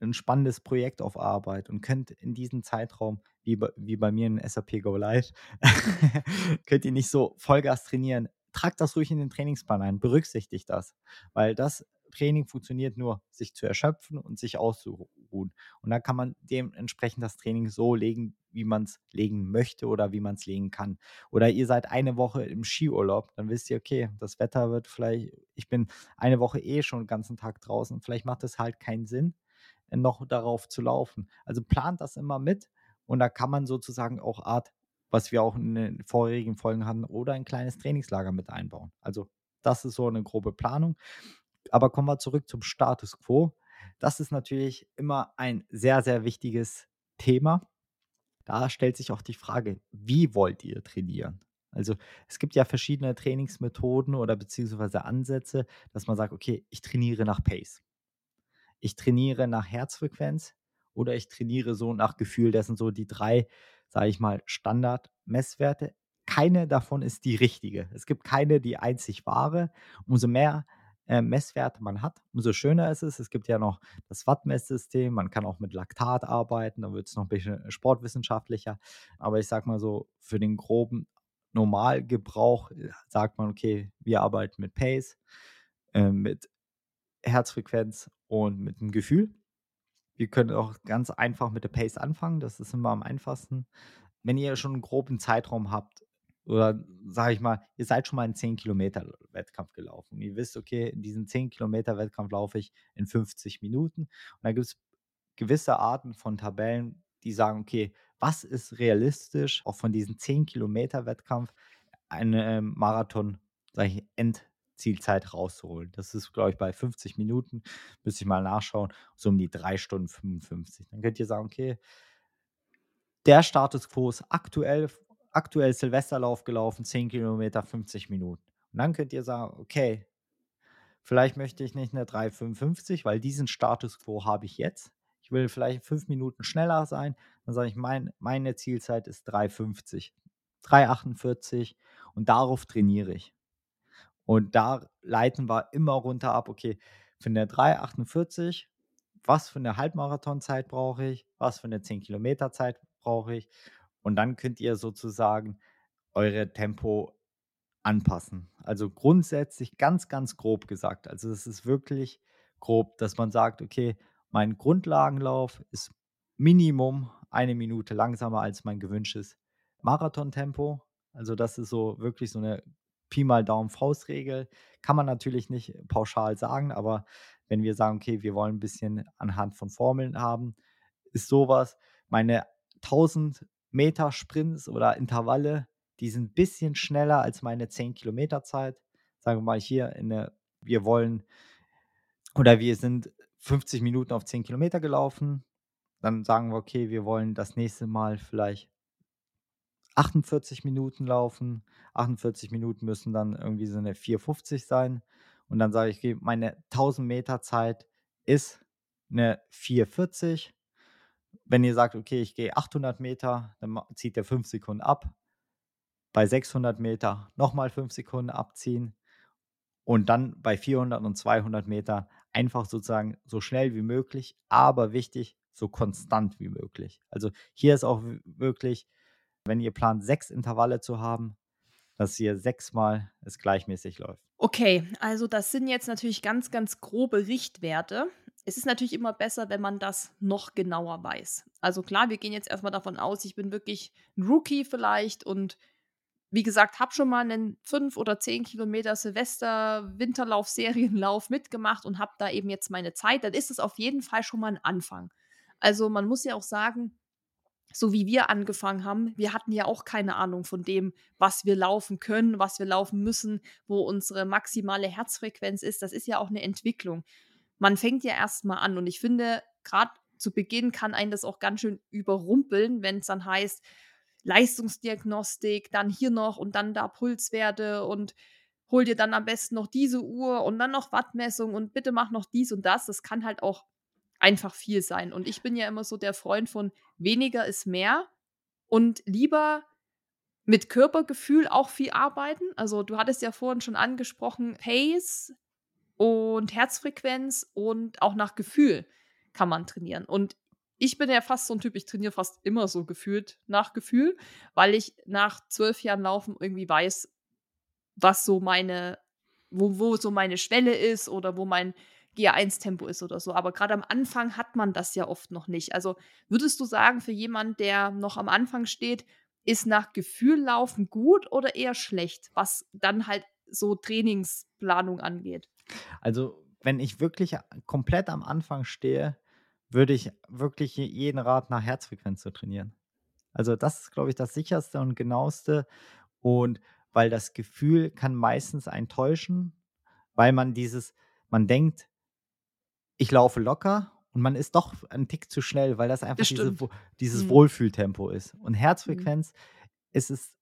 ein spannendes Projekt auf Arbeit und könnt in diesem Zeitraum, wie bei, wie bei mir in SAP Go Live, <laughs> könnt ihr nicht so Vollgas trainieren. Tragt das ruhig in den Trainingsplan ein, berücksichtigt das, weil das Training funktioniert nur, sich zu erschöpfen und sich auszuruhen. Und da kann man dementsprechend das Training so legen, wie man es legen möchte oder wie man es legen kann. Oder ihr seid eine Woche im Skiurlaub, dann wisst ihr, okay, das Wetter wird vielleicht, ich bin eine Woche eh schon den ganzen Tag draußen, vielleicht macht es halt keinen Sinn, äh, noch darauf zu laufen. Also plant das immer mit und da kann man sozusagen auch Art, was wir auch in den vorherigen Folgen hatten, oder ein kleines Trainingslager mit einbauen. Also das ist so eine grobe Planung. Aber kommen wir zurück zum Status quo. Das ist natürlich immer ein sehr, sehr wichtiges Thema. Da stellt sich auch die Frage, wie wollt ihr trainieren? Also es gibt ja verschiedene Trainingsmethoden oder beziehungsweise Ansätze, dass man sagt, okay, ich trainiere nach Pace. Ich trainiere nach Herzfrequenz oder ich trainiere so nach Gefühl. Das sind so die drei, sage ich mal, Standardmesswerte. Keine davon ist die richtige. Es gibt keine, die einzig wahre. Umso mehr äh, Messwerte man hat, umso schöner ist es. Es gibt ja noch das Watt-Messsystem, man kann auch mit Laktat arbeiten, da wird es noch ein bisschen sportwissenschaftlicher. Aber ich sag mal so, für den groben Normalgebrauch äh, sagt man, okay, wir arbeiten mit Pace, äh, mit Herzfrequenz und mit dem Gefühl. Wir können auch ganz einfach mit der Pace anfangen, das ist immer am einfachsten. Wenn ihr schon einen groben Zeitraum habt, oder sage ich mal, ihr seid schon mal einen 10 Kilometer Wettkampf gelaufen. Und ihr wisst, okay, in diesen 10 Kilometer Wettkampf laufe ich in 50 Minuten. Und da gibt es gewisse Arten von Tabellen, die sagen, okay, was ist realistisch, auch von diesen 10 Kilometer Wettkampf eine ähm, Marathon, sage ich, Endzielzeit rauszuholen. Das ist, glaube ich, bei 50 Minuten, müsste ich mal nachschauen, so um die 3 Stunden 55. Dann könnt ihr sagen, okay, der Status quo ist aktuell aktuell Silvesterlauf gelaufen, 10 Kilometer, 50 Minuten. Und dann könnt ihr sagen, okay, vielleicht möchte ich nicht eine 3,55, weil diesen Status quo habe ich jetzt. Ich will vielleicht fünf Minuten schneller sein. Dann sage ich, mein, meine Zielzeit ist 3,50, 3,48 und darauf trainiere ich. Und da leiten wir immer runter ab, okay, für eine 3,48, was für eine Halbmarathonzeit brauche ich, was für eine 10 Kilometer Zeit brauche ich und dann könnt ihr sozusagen eure Tempo anpassen. Also grundsätzlich ganz, ganz grob gesagt. Also es ist wirklich grob, dass man sagt, okay, mein Grundlagenlauf ist Minimum eine Minute langsamer als mein gewünschtes Marathontempo. Also das ist so wirklich so eine Pi mal Daumen Faustregel. Kann man natürlich nicht pauschal sagen, aber wenn wir sagen, okay, wir wollen ein bisschen anhand von Formeln haben, ist sowas. Meine 1000 Meter Sprints oder Intervalle, die sind ein bisschen schneller als meine 10 Kilometer Zeit. Sagen wir mal hier, in der, wir wollen oder wir sind 50 Minuten auf 10 Kilometer gelaufen. Dann sagen wir, okay, wir wollen das nächste Mal vielleicht 48 Minuten laufen. 48 Minuten müssen dann irgendwie so eine 4,50 sein. Und dann sage ich, okay, meine 1000 Meter Zeit ist eine 4,40 wenn ihr sagt, okay, ich gehe 800 Meter, dann zieht ihr 5 Sekunden ab. Bei 600 Meter nochmal 5 Sekunden abziehen. Und dann bei 400 und 200 Meter einfach sozusagen so schnell wie möglich, aber wichtig, so konstant wie möglich. Also hier ist auch wirklich, wenn ihr plant, sechs Intervalle zu haben, dass ihr sechsmal es gleichmäßig läuft. Okay, also das sind jetzt natürlich ganz, ganz grobe Richtwerte. Es ist natürlich immer besser, wenn man das noch genauer weiß. Also klar, wir gehen jetzt erstmal davon aus, ich bin wirklich ein Rookie vielleicht und wie gesagt, habe schon mal einen 5 oder 10 Kilometer Silvester-Winterlauf-Serienlauf mitgemacht und habe da eben jetzt meine Zeit, dann ist es auf jeden Fall schon mal ein Anfang. Also man muss ja auch sagen, so wie wir angefangen haben, wir hatten ja auch keine Ahnung von dem, was wir laufen können, was wir laufen müssen, wo unsere maximale Herzfrequenz ist. Das ist ja auch eine Entwicklung. Man fängt ja erstmal an und ich finde, gerade zu Beginn kann einen das auch ganz schön überrumpeln, wenn es dann heißt, Leistungsdiagnostik, dann hier noch und dann da Pulswerte und hol dir dann am besten noch diese Uhr und dann noch Wattmessung und bitte mach noch dies und das. Das kann halt auch einfach viel sein. Und ich bin ja immer so der Freund von weniger ist mehr und lieber mit Körpergefühl auch viel arbeiten. Also du hattest ja vorhin schon angesprochen, Pace und Herzfrequenz und auch nach Gefühl kann man trainieren. Und ich bin ja fast so ein Typ, ich trainiere fast immer so gefühlt nach Gefühl, weil ich nach zwölf Jahren Laufen irgendwie weiß, was so meine, wo, wo so meine Schwelle ist oder wo mein GA1-Tempo ist oder so. Aber gerade am Anfang hat man das ja oft noch nicht. Also würdest du sagen, für jemanden, der noch am Anfang steht, ist nach Gefühl laufen gut oder eher schlecht, was dann halt so Trainingsplanung angeht? Also, wenn ich wirklich komplett am Anfang stehe, würde ich wirklich jeden Rat nach Herzfrequenz zu trainieren. Also, das ist, glaube ich, das sicherste und genaueste. Und weil das Gefühl kann meistens enttäuschen, weil man dieses, man denkt, ich laufe locker und man ist doch ein Tick zu schnell, weil das einfach Das diese, dieses Mhm. Wohlfühltempo ist. Und Mhm. Herzfrequenz ist es,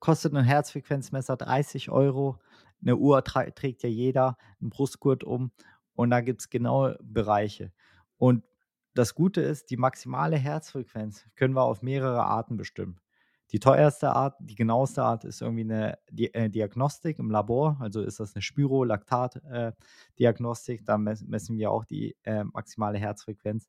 kostet ein Herzfrequenzmesser 30 Euro. Eine Uhr trägt ja jeder, ein Brustgurt um. Und da gibt es genaue Bereiche. Und das Gute ist, die maximale Herzfrequenz können wir auf mehrere Arten bestimmen. Die teuerste Art, die genaueste Art ist irgendwie eine Di äh, Diagnostik im Labor. Also ist das eine Spiro-Laktat-Diagnostik. da mes messen wir auch die äh, maximale Herzfrequenz.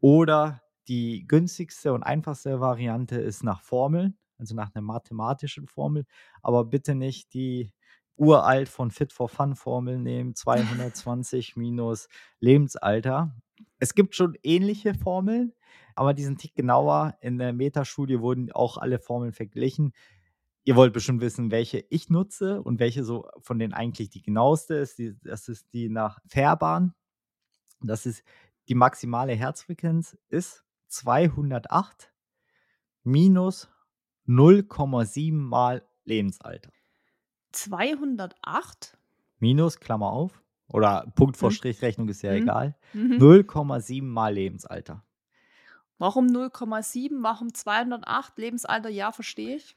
Oder die günstigste und einfachste Variante ist nach Formeln, also nach einer mathematischen Formel. Aber bitte nicht die uralt von Fit for Fun Formel nehmen, 220 <laughs> minus Lebensalter. Es gibt schon ähnliche Formeln, aber die sind Tick genauer. In der Metastudie wurden auch alle Formeln verglichen. Ihr wollt bestimmt wissen, welche ich nutze und welche so von denen eigentlich die genaueste ist. Die, das ist die nach Fährbahn. Das ist die maximale Herzfrequenz ist 208 minus 0,7 mal Lebensalter. 208? Minus, Klammer auf, oder Punkt vor Mhm. Strichrechnung ist ja Mhm. egal. Mhm. 0,7 mal Lebensalter. Warum 0,7? Warum 208? Lebensalter, ja, verstehe ich.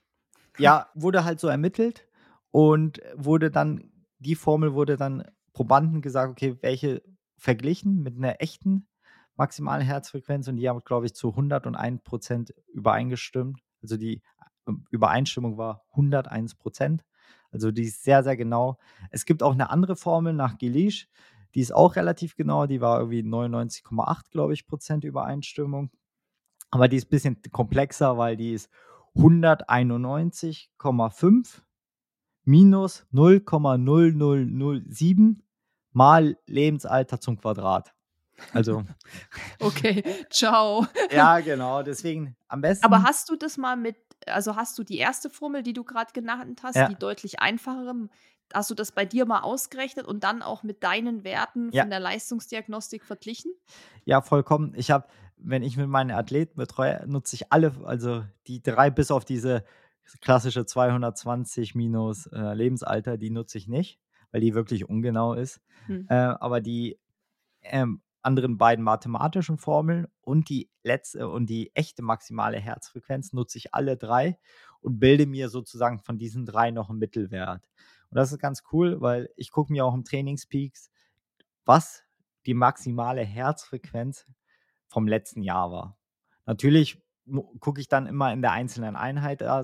Ja, wurde halt so ermittelt und wurde dann, die Formel wurde dann Probanden gesagt, okay, welche verglichen mit einer echten maximalen Herzfrequenz und die haben, glaube ich, zu 101 Prozent übereingestimmt. Also die ähm, Übereinstimmung war 101 Prozent. Also die ist sehr, sehr genau. Es gibt auch eine andere Formel nach Gilish, die ist auch relativ genau. Die war irgendwie 99,8, glaube ich, Prozent Übereinstimmung. Aber die ist ein bisschen komplexer, weil die ist 191,5 minus 0,0007 mal Lebensalter zum Quadrat. Also, <laughs> Okay, ciao. ja, genau. Deswegen am besten. Aber hast du das mal mit, also hast du die erste Formel, die du gerade genannt hast, Ja. die deutlich einfachere, hast du das bei dir mal ausgerechnet und dann auch mit deinen Werten Ja. von der Leistungsdiagnostik verglichen? Ja, vollkommen. Ich habe, wenn ich mit meinen Athleten betreue, nutze ich alle, also die drei bis auf diese klassische 220 minus äh, Lebensalter, die nutze ich nicht, weil die wirklich ungenau ist. Hm. Äh, aber die ähm, anderen beiden mathematischen Formeln und die letzte und die echte maximale Herzfrequenz nutze ich alle drei und bilde mir sozusagen von diesen drei noch einen Mittelwert. Und das ist ganz cool, weil ich gucke mir auch im Trainingspeaks, was die maximale Herzfrequenz vom letzten Jahr war. Natürlich gucke ich dann immer in der einzelnen Einheit, äh,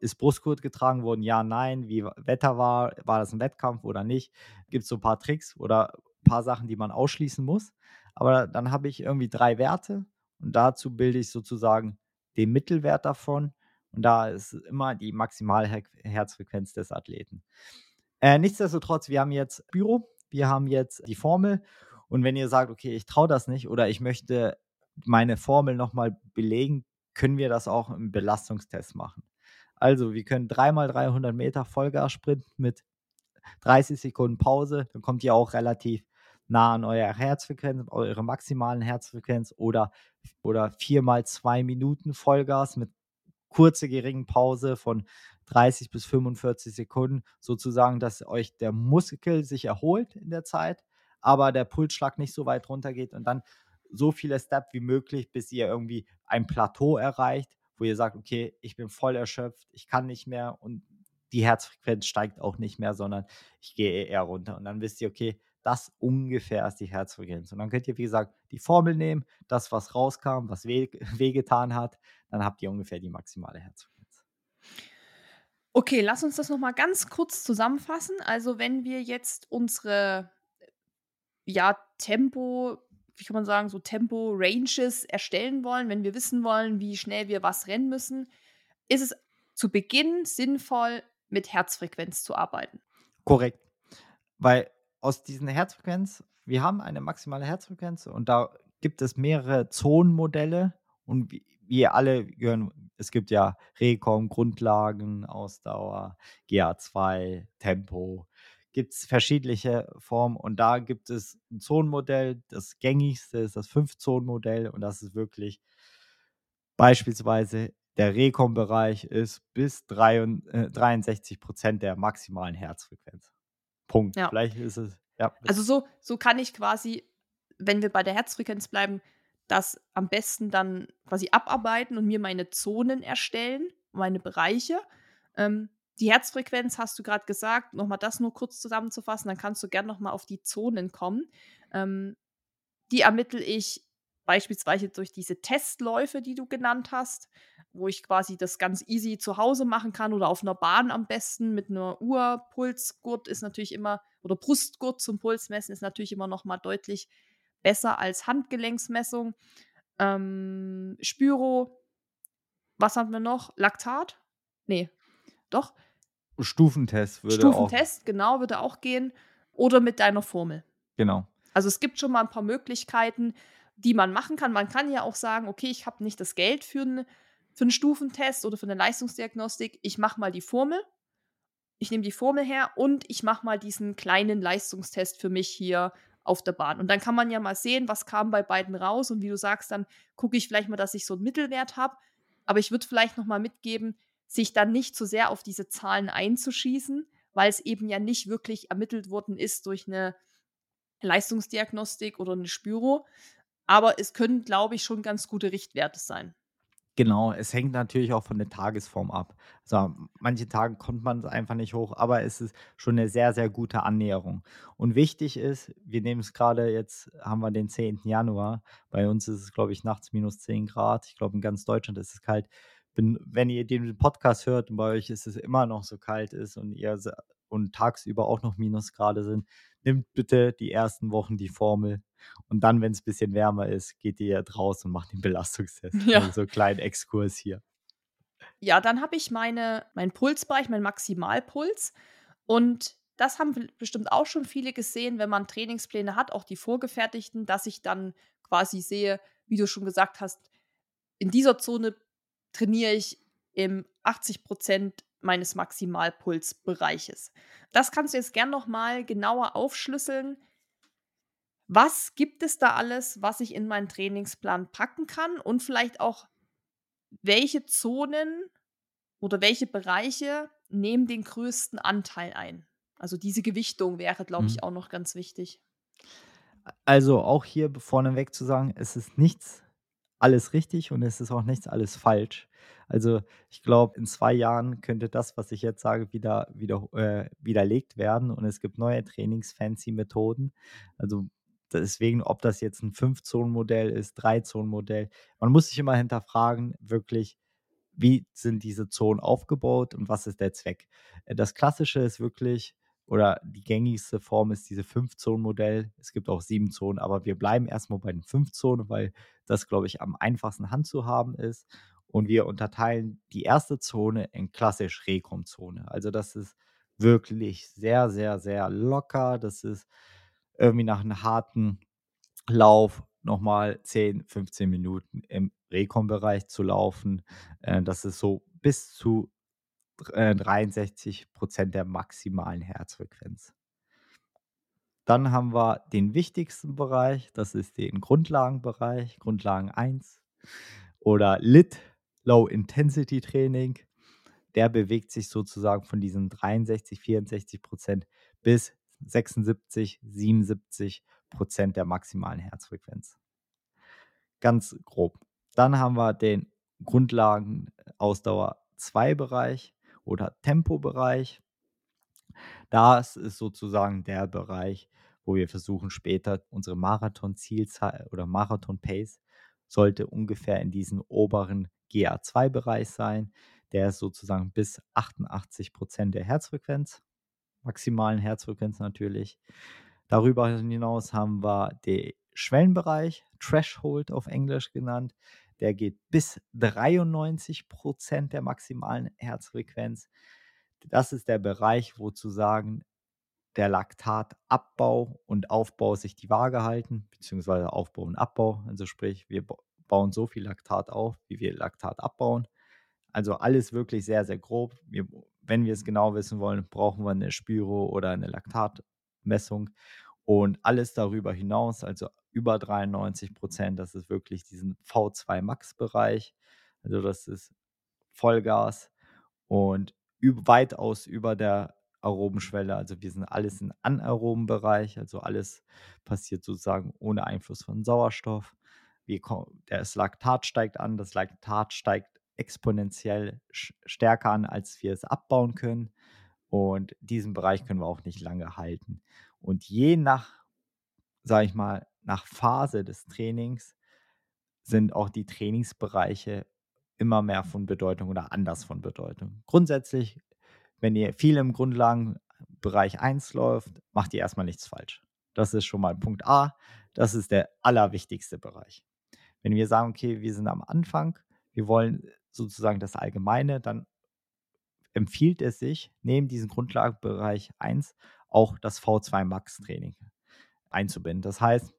ist Brustgurt getragen worden, ja, nein, wie Wetter war, war das ein Wettkampf oder nicht. Gibt es so ein paar Tricks oder paar Sachen, die man ausschließen muss. Aber dann habe ich irgendwie drei Werte und dazu bilde ich sozusagen den Mittelwert davon Und da ist immer die Maximalherzfrequenz des Athleten. Äh, nichtsdestotrotz, wir haben jetzt Büro, wir haben jetzt die Formel. Und wenn ihr sagt, okay, ich traue das nicht oder ich möchte meine Formel nochmal belegen, können wir das auch im Belastungstest machen. Also, wir können dreimal 300 Meter Vollgas-Sprint mit 30 Sekunden Pause. Dann kommt ihr auch relativ nah an eurer Herzfrequenz, eure maximalen Herzfrequenz oder, oder viermal zwei Minuten Vollgas mit kurzer geringen Pause von 30 bis 45 Sekunden, sozusagen, dass euch der Muskel sich erholt in der Zeit, aber der Pulsschlag nicht so weit runter geht und dann so viele Steps wie möglich, bis ihr irgendwie ein Plateau erreicht, wo ihr sagt, okay, ich bin voll erschöpft, ich kann nicht mehr und die Herzfrequenz steigt auch nicht mehr, sondern ich gehe eher runter. Und dann wisst ihr, okay, das ungefähr ist die Herzfrequenz. Und dann könnt ihr, wie gesagt, die Formel nehmen, das, was rauskam, was weh, <laughs> wehgetan hat, dann habt ihr ungefähr die maximale Herzfrequenz. Okay, lass uns das nochmal ganz kurz zusammenfassen. Also, wenn wir jetzt unsere ja, Tempo, wie kann man sagen, so Tempo-Ranges erstellen wollen, wenn wir wissen wollen, wie schnell wir was rennen müssen, ist es zu Beginn sinnvoll, mit Herzfrequenz zu arbeiten. Korrekt. Weil aus diesen Herzfrequenz, wir haben eine maximale Herzfrequenz und da gibt es mehrere Zonenmodelle und wir alle gehören, es gibt ja Recom, Grundlagen, Ausdauer, GA2, Tempo, gibt es verschiedene Formen und da gibt es ein Zonenmodell, das gängigste ist das Fünf-Zonen-Modell und das ist wirklich beispielsweise der Recom-Bereich ist bis 63 Prozent der maximalen Herzfrequenz. Punkt. Ja. Vielleicht ist es, ja. Also so, so kann ich quasi, wenn wir bei der Herzfrequenz bleiben, das am besten dann quasi abarbeiten und mir meine Zonen erstellen, meine Bereiche. Ähm, die Herzfrequenz hast du gerade gesagt, nochmal das nur kurz zusammenzufassen, dann kannst du gerne nochmal auf die Zonen kommen. Ähm, die ermittle ich beispielsweise durch diese Testläufe, die du genannt hast wo ich quasi das ganz easy zu Hause machen kann oder auf einer Bahn am besten mit einer Uhr. Pulsgurt ist natürlich immer, oder Brustgurt zum Pulsmessen ist natürlich immer noch mal deutlich besser als Handgelenksmessung. Ähm, Spyro, was haben wir noch? Laktat? Nee, doch. Stufentest würde Stufentest, auch. genau, würde auch gehen. Oder mit deiner Formel. Genau. Also es gibt schon mal ein paar Möglichkeiten, die man machen kann. Man kann ja auch sagen, okay, ich habe nicht das Geld für eine für einen Stufentest oder für eine Leistungsdiagnostik, ich mache mal die Formel, ich nehme die Formel her und ich mache mal diesen kleinen Leistungstest für mich hier auf der Bahn. Und dann kann man ja mal sehen, was kam bei beiden raus. Und wie du sagst, dann gucke ich vielleicht mal, dass ich so einen Mittelwert habe. Aber ich würde vielleicht noch mal mitgeben, sich dann nicht zu so sehr auf diese Zahlen einzuschießen, weil es eben ja nicht wirklich ermittelt worden ist durch eine Leistungsdiagnostik oder eine Spüro. Aber es können, glaube ich, schon ganz gute Richtwerte sein. Genau, es hängt natürlich auch von der Tagesform ab. Also, manche Tage kommt man einfach nicht hoch, aber es ist schon eine sehr, sehr gute Annäherung. Und wichtig ist, wir nehmen es gerade jetzt haben wir den 10. Januar. Bei uns ist es, glaube ich, nachts minus 10 Grad. Ich glaube, in ganz Deutschland ist es kalt. Bin wenn ihr den Podcast hört und bei euch ist es immer noch so kalt ist und ihr und tagsüber auch noch Minusgrade sind, nimmt bitte die ersten Wochen die Formel und dann, wenn es ein bisschen wärmer ist, geht ihr draußen und macht den Belastungstest. Ja. Also so einen kleinen Exkurs hier. Ja, dann habe ich meine, meinen Pulsbereich, meinen Maximalpuls. Und das haben bestimmt auch schon viele gesehen, wenn man Trainingspläne hat, auch die vorgefertigten, dass ich dann quasi sehe, wie du schon gesagt hast, in dieser Zone trainiere ich im 80 Prozent meines Maximalpulsbereiches. Das kannst du jetzt gern noch mal genauer aufschlüsseln. Was gibt es da alles, was ich in meinen Trainingsplan packen kann und vielleicht auch welche Zonen oder welche Bereiche nehmen den größten Anteil ein? Also diese Gewichtung wäre, glaube ich, mhm. auch noch ganz wichtig. Also auch hier vorneweg zu sagen, es ist nichts alles richtig und es ist auch nichts alles falsch. Also ich glaube, in zwei Jahren könnte das, was ich jetzt sage, wieder, wieder äh, widerlegt werden und es gibt neue Trainings-Fancy-Methoden. Also deswegen, ob das jetzt ein Fünf-Zonen-Modell ist, Drei-Zonen-Modell, man muss sich immer hinterfragen, wirklich, wie sind diese Zonen aufgebaut und was ist der Zweck? Äh, das Klassische ist wirklich, oder die gängigste Form ist diese Fünf-Zonen-Modell. Es gibt auch sieben Zonen, aber wir bleiben erstmal bei den fünf Zonen, weil das, glaube ich, am einfachsten handzuhaben ist. Und wir unterteilen die erste Zone in klassisch Rekom-Zone. Also das ist wirklich sehr, sehr, sehr locker. Das ist irgendwie nach einem harten Lauf nochmal 10, 15 Minuten im Rekom-Bereich zu laufen. Äh, das ist so bis zu 63 äh, Prozent der maximalen Herzfrequenz. Dann haben wir den wichtigsten Bereich, das ist den Grundlagenbereich, Grundlagen 1 oder LIT, Low Intensity Training. Der bewegt sich sozusagen von diesen 63, 64 Prozent bis 76, 77 Prozent der maximalen Herzfrequenz. Ganz grob. Dann haben wir den Grundlagenausdauer 2 Bereich oder Tempobereich. Das ist sozusagen der Bereich, wo wir versuchen später unsere Marathon-Zielzeit oder Marathon-Pace sollte ungefähr in diesem oberen GA2-Bereich sein. Der ist sozusagen bis 88 Prozent der Herzfrequenz, maximalen Herzfrequenz natürlich. Darüber hinaus haben wir den Schwellenbereich, Threshold auf Englisch genannt. Der geht bis 93 Prozent der maximalen Herzfrequenz. Das ist der Bereich, wo zu sagen, der Laktatabbau und Aufbau sich die Waage halten, beziehungsweise Aufbau und Abbau. Also sprich, wir bauen so viel Laktat auf, wie wir Laktat abbauen. Also alles wirklich sehr, sehr grob. Wir, wenn wir es genau wissen wollen, brauchen wir eine Spyro oder eine Laktatmessung. Und alles darüber hinaus, also über 93 Prozent, das ist wirklich diesen V2 Max-Bereich. Also das ist Vollgas und weitaus über der Aerobenschwelle. Also wir sind alles im anaeroben Bereich, also alles passiert sozusagen ohne Einfluss von Sauerstoff. Wir, das Laktat steigt an, das Laktat steigt exponentiell stärker an, als wir es abbauen können. Und diesen Bereich können wir auch nicht lange halten. Und je nach, sage ich mal, nach Phase des Trainings sind auch die Trainingsbereiche immer mehr von Bedeutung oder anders von Bedeutung. Grundsätzlich wenn ihr viel im Grundlagenbereich 1 läuft, macht ihr erstmal nichts falsch. Das ist schon mal Punkt A. Das ist der allerwichtigste Bereich. Wenn wir sagen, okay, wir sind am Anfang, wir wollen sozusagen das Allgemeine, dann empfiehlt es sich, neben diesem Grundlagenbereich 1 auch das V2 Max Training einzubinden. Das heißt,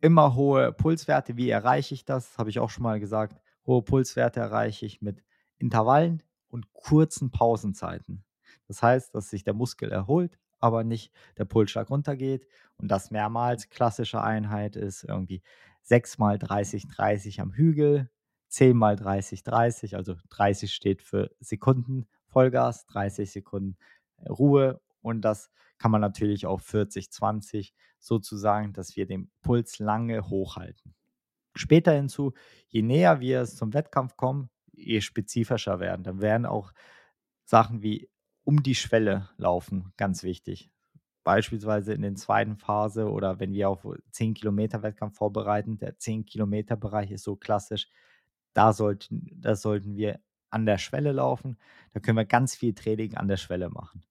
immer hohe Pulswerte. Wie erreiche ich das? Habe ich auch schon mal gesagt. Hohe Pulswerte erreiche ich mit Intervallen, und kurzen Pausenzeiten. Das heißt, dass sich der Muskel erholt, aber nicht der Pulsschlag runtergeht und das mehrmals. Klassische Einheit ist irgendwie 6 mal 30, 30 am Hügel, 10 mal 30, 30, also 30 steht für Sekunden Vollgas, 30 Sekunden äh, Ruhe und das kann man natürlich auch 40, 20 sozusagen, dass wir den Puls lange hochhalten. Später hinzu, je näher wir es zum Wettkampf kommen, je spezifischer werden. Dann werden auch Sachen wie um die Schwelle laufen ganz wichtig. Beispielsweise in der zweiten Phase oder wenn wir auf 10 Kilometer Wettkampf vorbereiten, der 10 Kilometer Bereich ist so klassisch, da sollten, da sollten wir an der Schwelle laufen. Da können wir ganz viel Training an der Schwelle machen.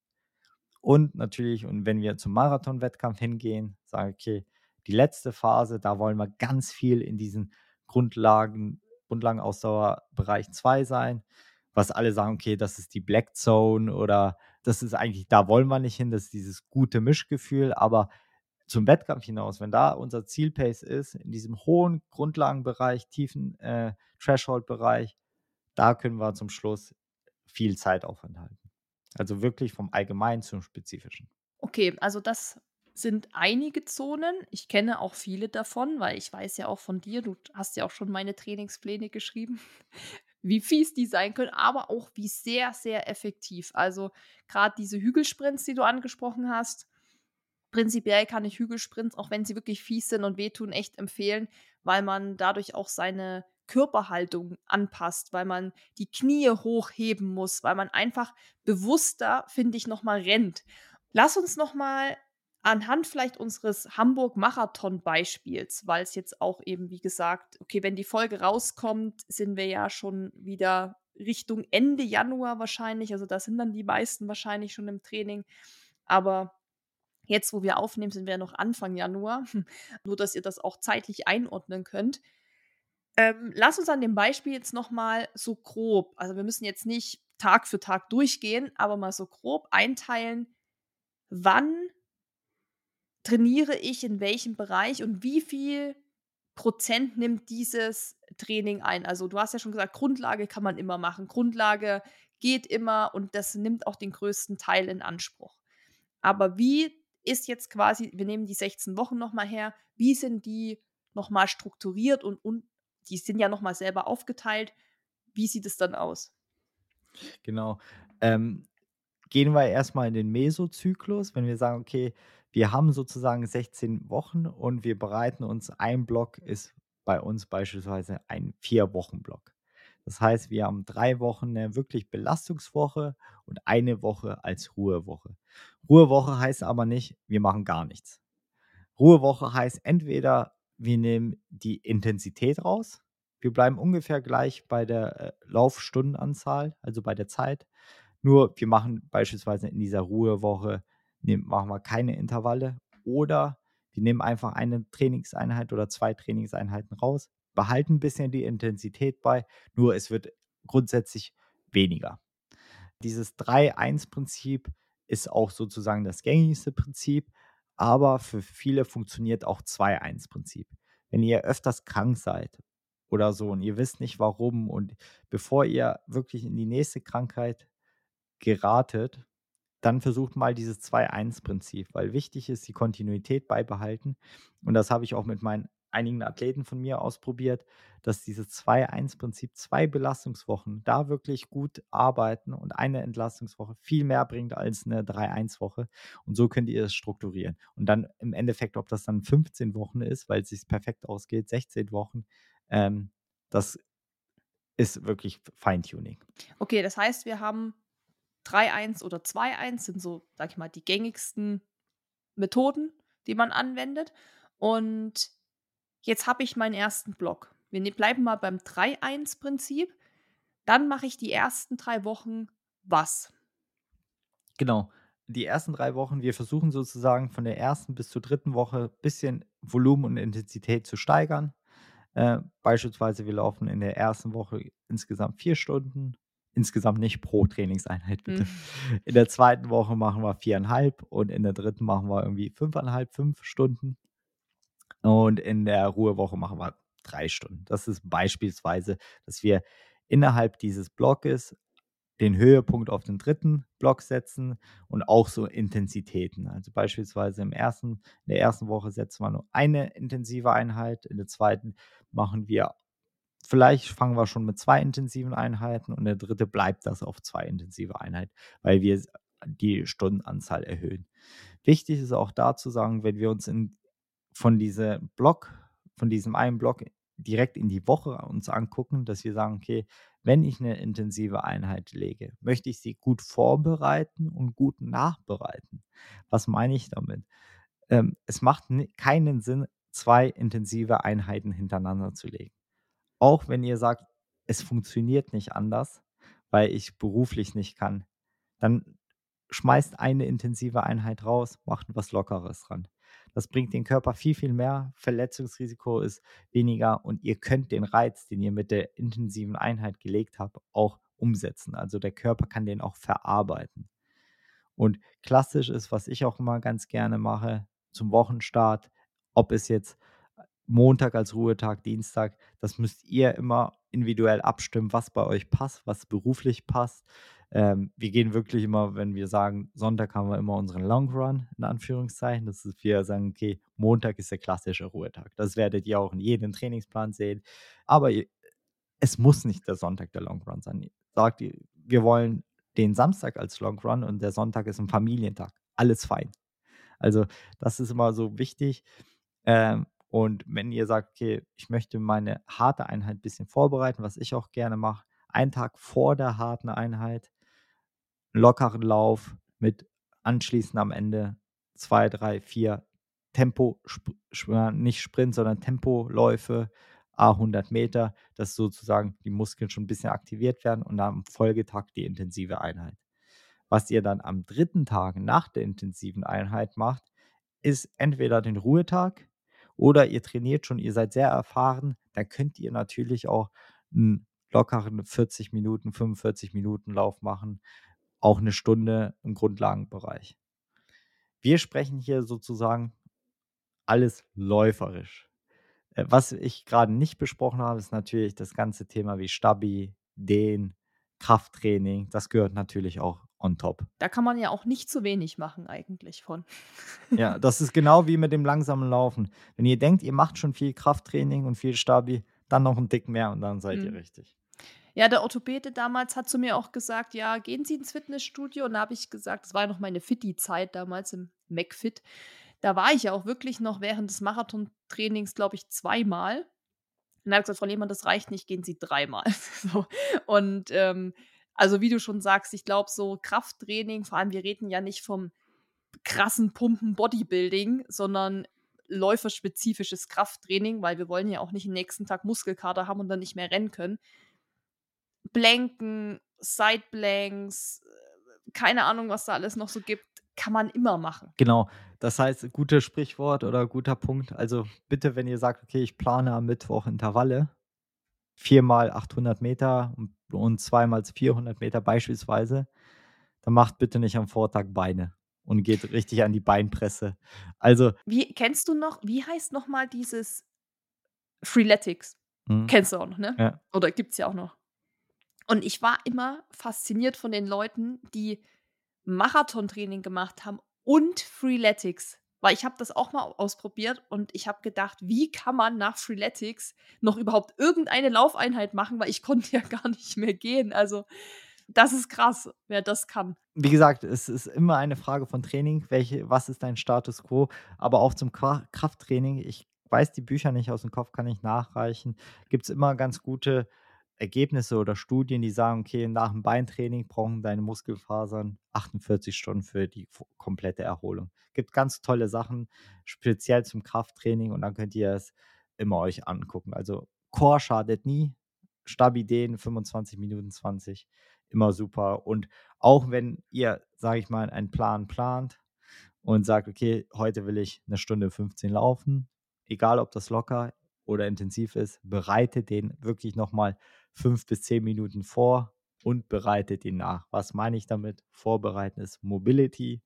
Und natürlich, und wenn wir zum Marathon-Wettkampf hingehen, sagen, okay, die letzte Phase, da wollen wir ganz viel in diesen Grundlagen Grundlagenausdauer Bereich 2 sein, was alle sagen, okay, das ist die Black Zone oder das ist eigentlich, da wollen wir nicht hin, das ist dieses gute Mischgefühl, aber zum Wettkampf hinaus, wenn da unser Zielpace ist, in diesem hohen Grundlagenbereich, tiefen äh, Threshold-Bereich, da können wir zum Schluss viel Zeit aufenthalten. Also wirklich vom Allgemeinen zum Spezifischen. Okay, also das sind einige Zonen. Ich kenne auch viele davon, weil ich weiß ja auch von dir, du hast ja auch schon meine Trainingspläne geschrieben, wie fies die sein können, aber auch wie sehr, sehr effektiv. Also gerade diese Hügelsprints, die du angesprochen hast, prinzipiell kann ich Hügelsprints, auch wenn sie wirklich fies sind und wehtun, echt empfehlen, weil man dadurch auch seine Körperhaltung anpasst, weil man die Knie hochheben muss, weil man einfach bewusster, finde ich, nochmal rennt. Lass uns nochmal anhand vielleicht unseres Hamburg-Marathon-Beispiels, weil es jetzt auch eben, wie gesagt, okay, wenn die Folge rauskommt, sind wir ja schon wieder Richtung Ende Januar wahrscheinlich. Also da sind dann die meisten wahrscheinlich schon im Training. Aber jetzt, wo wir aufnehmen, sind wir ja noch Anfang Januar. <laughs> Nur, dass ihr das auch zeitlich einordnen könnt. Ähm, lass uns an dem Beispiel jetzt noch mal so grob also, wir müssen jetzt nicht Tag für Tag durchgehen, aber mal so grob einteilen, wann trainiere ich in welchem Bereich und wie viel Prozent nimmt dieses Training ein? Also, du hast ja schon gesagt, Grundlage kann man immer machen. Grundlage geht immer und das nimmt auch den größten Teil in Anspruch. Aber wie ist jetzt quasi wir nehmen die 16 Wochen noch mal her, wie sind die noch mal strukturiert und und die sind ja noch mal selber aufgeteilt. Wie sieht es dann aus? Genau. Ähm, gehen wir erst mal in den Mesozyklus, wenn wir sagen: „Okay, wir haben sozusagen 16 Wochen und wir bereiten uns ein Block ist bei uns beispielsweise ein 4-Wochen-Block. Das heißt, wir haben 3 Wochen 'ne wirklich Belastungswoche und eine Woche als Ruhewoche. Ruhewoche heißt aber nicht, wir machen gar nichts. Ruhewoche heißt entweder, wir nehmen die Intensität raus. Wir bleiben ungefähr gleich bei der, äh, Laufstundenanzahl, also bei der Zeit. Nur wir machen beispielsweise in dieser Ruhewoche nehmen machen wir keine Intervalle oder wir nehmen einfach eine Trainingseinheit oder 2 Trainingseinheiten raus, behalten 'n bisschen die Intensität bei, nur es wird grundsätzlich weniger. Dieses 3-1-Prinzip ist auch sozusagen das gängigste Prinzip, aber für viele funktioniert auch 2-1-Prinzip. Wenn ihr öfters krank seid oder so und ihr wisst nicht warum und bevor ihr wirklich in die nächste Krankheit geratet, dann versucht mal dieses 2-1-Prinzip, weil wichtig ist die Kontinuität beibehalten. Und das habe ich auch mit meinen einigen Athleten von mir ausprobiert, dass dieses 2-1-Prinzip, 2 Belastungswochen da wirklich gut arbeiten und eine Entlastungswoche viel mehr bringt als 'ne 3-1-Woche. Und so könnt ihr es strukturieren. Und dann im Endeffekt, ob das dann 15 Wochen ist, weil's sich perfekt ausgeht, 16 Wochen, ähm, das ist wirklich Feintuning. Okay, das heißt, wir haben 3-1 oder 2-1 sind so, sage ich mal, die gängigsten Methoden, die man anwendet. Und jetzt habe ich meinen 1. Block. Wir ne bleiben mal beim 3-1-Prinzip. Dann mache ich die ersten 3 Wochen was? Genau. Die ersten 3 Wochen wir versuchen sozusagen von der 1. bis zur 3. Woche bisschen Volumen und Intensität zu steigern. Äh, beispielsweise, wir laufen in der 1. Woche insgesamt 4 Stunden. Insgesamt nicht pro Trainingseinheit bitte. Mhm. In der 2. Woche machen wir 4,5 und in der 3. machen wir irgendwie 5,5, 5 Stunden. Und in der Ruhewoche machen wir 3 Stunden. Das ist beispielsweise, dass wir innerhalb dieses Blockes den Höhepunkt auf den 3. Block setzen und auch so Intensitäten. Also, beispielsweise im 1. in der 1. Woche setzen wir nur eine intensive Einheit, in der 2. machen wir vielleicht fangen wir schon mit 2 intensiven Einheiten und der 3. bleibt das auf 2 intensive Einheiten, weil wir die Stundenanzahl erhöhen. Wichtig ist auch da zu sagen, wenn wir uns in von diese Block von diesem einen Block direkt in die Woche uns angucken, dass wir sagen: „Okay, wenn ich 'ne intensive Einheit lege, möchte ich sie gut vorbereiten und gut nachbereiten.“ Was meine ich damit? Ähm, es macht keinen Sinn, 2 intensive Einheiten hintereinander zu legen. Auch wenn ihr sagt: „Es funktioniert nicht anders, weil ich beruflich nicht kann“, dann schmeißt eine intensive Einheit raus, macht was Lockeres dran. Das bringt den Körper viel, viel mehr, Verletzungsrisiko ist weniger und ihr könnt den Reiz, den ihr mit der intensiven Einheit gelegt habt, auch umsetzen. Also, der Körper kann den auch verarbeiten. Und klassisch ist, was ich auch immer ganz gerne mache zum Wochenstart, ob es jetzt Montag als Ruhetag, Dienstag, das müsst ihr immer individuell abstimmen, was bei euch passt, was beruflich passt. Ähm, wir gehen wirklich immer wenn wir sagen, Sonntag haben wir immer unseren Long Run in Anführungszeichen. Das ist wir sagen: „Okay, Montag ist der klassische Ruhetag.“ Das werdet ihr auch in jedem Trainingsplan sehen. Aber es muss nicht der Sonntag der Long Run sein. Sagt ihr: „Wir wollen den Samstag als Long Run und der Sonntag ist 'n Familientag.“ Alles fein. Also, das ist immer so wichtig. Ähm, und wenn ihr sagt: „Okay, ich möchte meine harte Einheit bisschen vorbereiten“, was ich auch gerne mache, einen Tag vor der harten Einheit lockeren Lauf mit anschließend am Ende 2, 3, 4 Tempo nicht Sprint, sondern Tempoläufe, à 100 Meter, dass sozusagen die Muskeln schon 'n bisschen aktiviert werden und am Folgetag die intensive Einheit. Was ihr dann am 3. Tag nach der intensiven Einheit macht, ist entweder den Ruhetag oder ihr trainiert schon, ihr seid sehr erfahren, dann könnt ihr natürlich auch einen lockeren 40 Minuten, 45 Minuten Lauf machen, auch eine Stunde im Grundlagenbereich. Wir sprechen hier sozusagen alles läuferisch. Äh, was ich gerade nicht besprochen habe, ist natürlich das ganze Thema wie Stabi, Dehn, Krafttraining. Das gehört natürlich auch on top. Da kann man ja auch nicht zu wenig machen eigentlich von. <laughs> Ja, das ist genau wie mit dem langsamen Laufen. Wenn ihr denkt, ihr macht schon viel Krafttraining und viel Stabi, dann noch einen Dick mehr und dann seid ihr Mhm. richtig. Ja, der Orthopäde damals hat zu mir auch gesagt, ja, gehen Sie ins Fitnessstudio. Und da habe ich gesagt, das war ja noch meine Fitti-Zeit damals im McFit. Da war ich ja auch wirklich noch während des Marathontrainings, glaube ich, zweimal. Und er hat gesagt, Frau Lehmann, das reicht nicht, gehen Sie dreimal. <laughs> so. Und ähm, also wie du schon sagst, ich glaube, so Krafttraining, vor allem wir reden ja nicht vom krassen Pumpen Bodybuilding, sondern läuferspezifisches Krafttraining, weil wir wollen ja auch nicht den nächsten Tag Muskelkater haben und dann nicht mehr rennen können. Blanken, Sideblanks, äh, keine Ahnung, was da alles noch so gibt, kann man immer machen. Genau. Das heißt, gutes Sprichwort oder guter Punkt. Also bitte, wenn ihr sagt, okay, ich plane am Mittwoch Intervalle, viermal 800 Meter und, zweimal 400 Meter beispielsweise, dann macht bitte nicht am Vortag Beine und geht richtig an die Beinpresse. Also, Wie kennst du noch, wie heißt noch mal dieses Freeletics? hm, Kennst du auch noch, ne? ja. Oder gibt's ja auch noch. Und ich war immer fasziniert von den Leuten, die Marathontraining gemacht haben und Freeletics. Weil ich habe das auch mal ausprobiert und ich habe gedacht, wie kann man nach Freeletics noch überhaupt irgendeine Laufeinheit machen, weil ich <laughs> konnte ja gar nicht mehr gehen. Also das ist krass, wer das kann. Wie gesagt, es ist immer eine Frage von Training. Welche, was ist dein Status quo? Aber auch zum Krafttraining. Ich weiß die Bücher nicht aus dem Kopf, kann ich nachreichen. Gibt es immer ganz gute Ergebnisse oder Studien, die sagen, okay, nach dem Beintraining brauchen deine Muskelfasern 48 Stunden für die komplette Erholung. Gibt ganz tolle Sachen, speziell zum Krafttraining und dann könnt ihr es immer euch angucken. Also Core schadet nie. Stabideen 25 Minuten 20, immer super. Und auch wenn ihr, sage ich mal, einen Plan plant und sagt, okay, heute will ich eine Stunde 15 laufen, egal ob das locker oder intensiv ist, bereitet den wirklich nochmal fünf bis zehn Minuten vor und bereitet ihn nach. Was meine ich damit? Vorbereiten ist Mobility.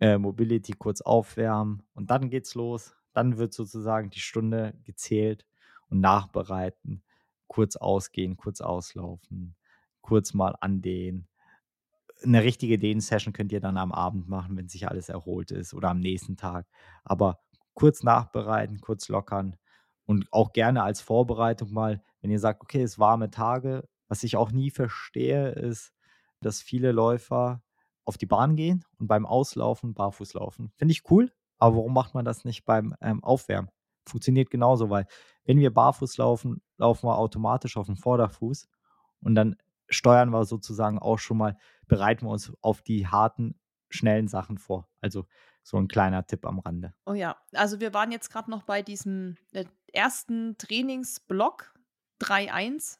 Äh, Mobility kurz aufwärmen und dann geht's los. Dann wird sozusagen die Stunde gezählt und nachbereiten. Kurz ausgehen, kurz auslaufen, kurz mal andehnen. Eine richtige Dehn-Session könnt ihr dann am Abend machen, wenn sich alles erholt ist oder am nächsten Tag. Aber kurz nachbereiten, kurz lockern und auch gerne als Vorbereitung mal, wenn ihr sagt, okay, es warme Tage. Was ich auch nie verstehe, ist, dass viele Läufer auf die Bahn gehen und beim Auslaufen barfuß laufen. Finde ich cool, aber warum macht man das nicht beim ähm, Aufwärmen? Funktioniert genauso, weil wenn wir barfuß laufen, laufen wir automatisch auf den Vorderfuß und dann steuern wir sozusagen auch schon mal, bereiten wir uns auf die harten, schnellen Sachen vor. Also so ein kleiner Tipp am Rande. Oh ja, also wir waren jetzt gerade noch bei diesem äh, ersten Trainingsblock 3.1.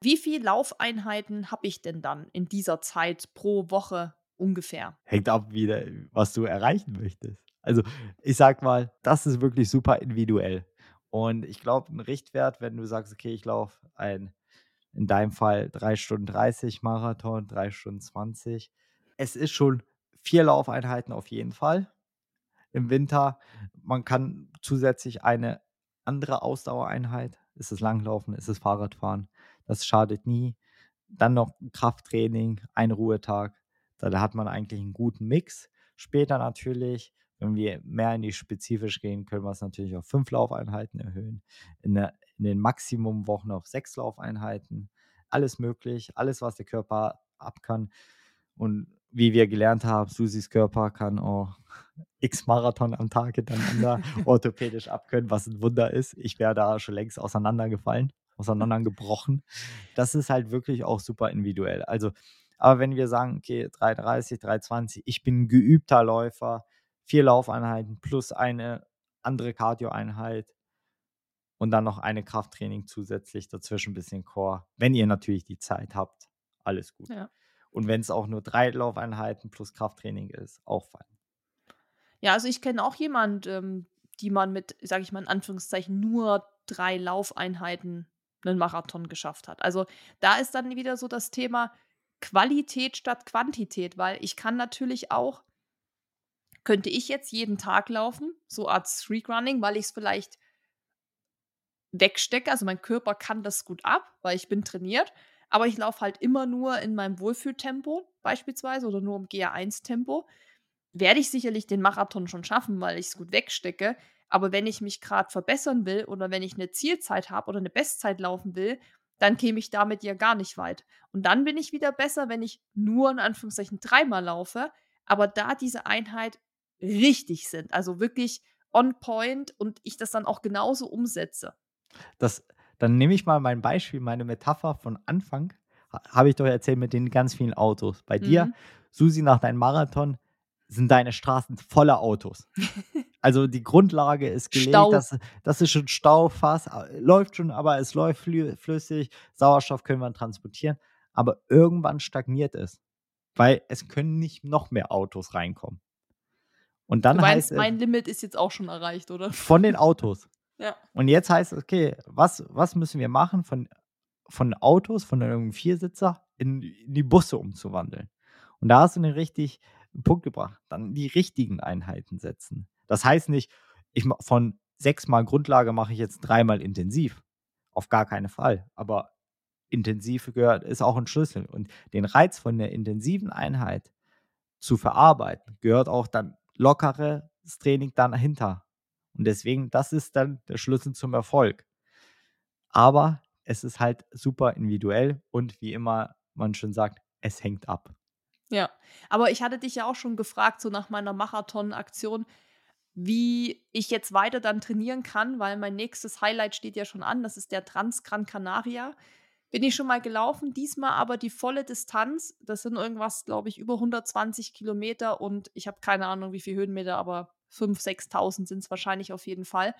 Wie viele Laufeinheiten habe ich denn dann in dieser Zeit pro Woche ungefähr? Hängt ab, wieder, was du erreichen möchtest. Also ich sag mal, das ist wirklich super individuell. Und ich glaube, ein Richtwert, wenn du sagst, okay, ich laufe ein, in deinem Fall 3 Stunden 30 Marathon, 3 Stunden 20. Es ist schon vier Laufeinheiten auf jeden Fall im Winter. Man kann zusätzlich eine andere Ausdauereinheit, ist es Langlaufen, ist es Fahrradfahren, das schadet nie. Dann noch Krafttraining, ein Ruhetag, da hat man eigentlich einen guten Mix. Später natürlich, wenn wir mehr in die spezifisch gehen, können wir es natürlich auf fünf Laufeinheiten erhöhen. In, der, in den Maximumwochen auf sechs Laufeinheiten. Alles möglich, alles, was der Körper ab kann. Und wie wir gelernt haben, Susis Körper kann auch x Marathon am Tag hintereinander <laughs> orthopädisch abkönnen, was ein Wunder ist. Ich wäre da schon längst auseinandergefallen, auseinandergebrochen. Das ist halt wirklich auch super individuell. Also, aber wenn wir sagen, okay, 330, 320, ich bin geübter Läufer, vier Laufeinheiten plus eine andere Cardio-Einheit und dann noch eine Krafttraining zusätzlich dazwischen, ein bisschen Core. Wenn ihr natürlich die Zeit habt, alles gut. Ja. Und wenn es auch nur drei Laufeinheiten plus Krafttraining ist, auch fein. Ja, also ich kenne auch jemand, ähm, die man mit, sage ich mal in Anführungszeichen, nur drei Laufeinheiten einen Marathon geschafft hat. Also da ist dann wieder so das Thema Qualität statt Quantität, weil ich kann natürlich auch, könnte ich jetzt jeden Tag laufen, so Art Streak Running, weil ich es vielleicht wegstecke. Also mein Körper kann das gut ab, weil ich bin trainiert. Aber ich laufe halt immer nur in meinem Wohlfühltempo beispielsweise oder nur im GA1-Tempo. Werde ich sicherlich den Marathon schon schaffen, weil ich es gut wegstecke. Aber wenn ich mich gerade verbessern will oder wenn ich eine Zielzeit habe oder eine Bestzeit laufen will, dann käme ich damit ja gar nicht weit. Und dann bin ich wieder besser, wenn ich nur in Anführungszeichen dreimal laufe, aber da diese Einheit richtig sind, also wirklich on point und ich das dann auch genauso umsetze. Das, dann nehme ich mal mein Beispiel, meine Metapher von Anfang. Habe ich doch erzählt mit den ganz vielen Autos. Bei dir, mhm. Susi, nach deinem Marathon sind deine Straßen voller Autos. <laughs> Also die Grundlage ist gelegt, das, das ist schon Staufass, läuft schon, aber es läuft flüssig, Sauerstoff können wir transportieren, aber irgendwann stagniert es, weil es können nicht noch mehr Autos reinkommen. Und dann du meinst, heißt mein Limit ist jetzt auch schon erreicht, oder? Von den Autos. <laughs> ja. Und jetzt heißt es, okay, was, was müssen wir machen von, von Autos, von einem Viersitzer in, in die Busse umzuwandeln? Und da hast du den richtig Punkt gebracht. Dann die richtigen Einheiten setzen. Das heißt nicht, ich von sechsmal Grundlage mache ich jetzt dreimal intensiv. Auf gar keinen Fall. Aber intensiv gehört, ist auch ein Schlüssel. Und den Reiz von der intensiven Einheit zu verarbeiten, gehört auch dann lockeres Training dahinter. Und deswegen, das ist dann der Schlüssel zum Erfolg. Aber es ist halt super individuell und wie immer man schon sagt, es hängt ab. Ja, aber ich hatte dich ja auch schon gefragt, so nach meiner Marathon-Aktion, wie ich jetzt weiter dann trainieren kann, weil mein nächstes Highlight steht ja schon an, das ist der Trans Gran Canaria. Bin ich schon mal gelaufen, diesmal aber die volle Distanz. Das sind irgendwas, glaube ich, über 120 Kilometer und ich habe keine Ahnung, wie viele Höhenmeter, aber 5.000, 6.000 sind es wahrscheinlich auf jeden Fall.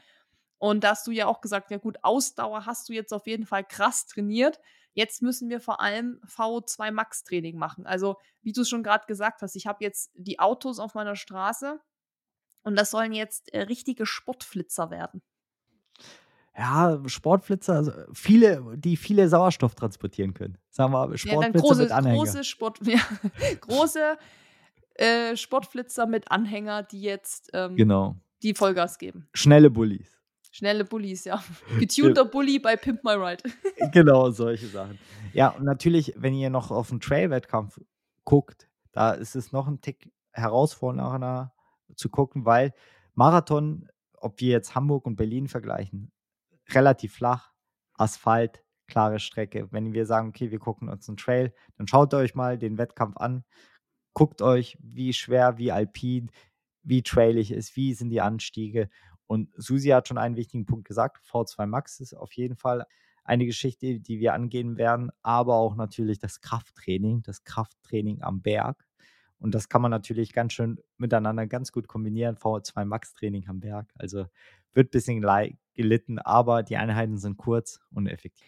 Und da hast du ja auch gesagt, ja gut, Ausdauer hast du jetzt auf jeden Fall krass trainiert. Jetzt müssen wir vor allem VO2 Max Training machen. Also, wie du es schon gerade gesagt hast, ich habe jetzt die Autos auf meiner Straße und das sollen jetzt äh, richtige Sportflitzer werden. Ja, Sportflitzer, also viele, die viele Sauerstoff transportieren können. Sagen wir Sportflitzer ja, große, mit Anhänger. Große, Sport, <laughs> ja, große äh, Sportflitzer mit Anhänger, die jetzt ähm, genau. die Vollgas geben. Schnelle Bullies. Schnelle Bullies, ja. <laughs> Getunter Bully bei Pimp My Ride. genau, solche Sachen. Ja, und natürlich, wenn ihr noch auf einen Trail-Wettkampf guckt, da ist es noch ein Tick herausfordernder zu gucken, weil Marathon, ob wir jetzt Hamburg und Berlin vergleichen, relativ flach, Asphalt, klare Strecke. Wenn wir sagen, okay, wir gucken uns einen Trail, dann schaut euch mal den Wettkampf an, guckt euch, wie schwer, wie alpin, wie trailig ist, wie sind die Anstiege. Und Susi hat schon einen wichtigen Punkt gesagt, V2 Max ist auf jeden Fall eine Geschichte, die wir angehen werden, aber auch natürlich das Krafttraining, das Krafttraining am Berg. Und das kann man natürlich ganz schön miteinander ganz gut kombinieren. VO2 Max Training am Berg. Also wird ein bisschen gelitten, aber die Einheiten sind kurz und effektiv.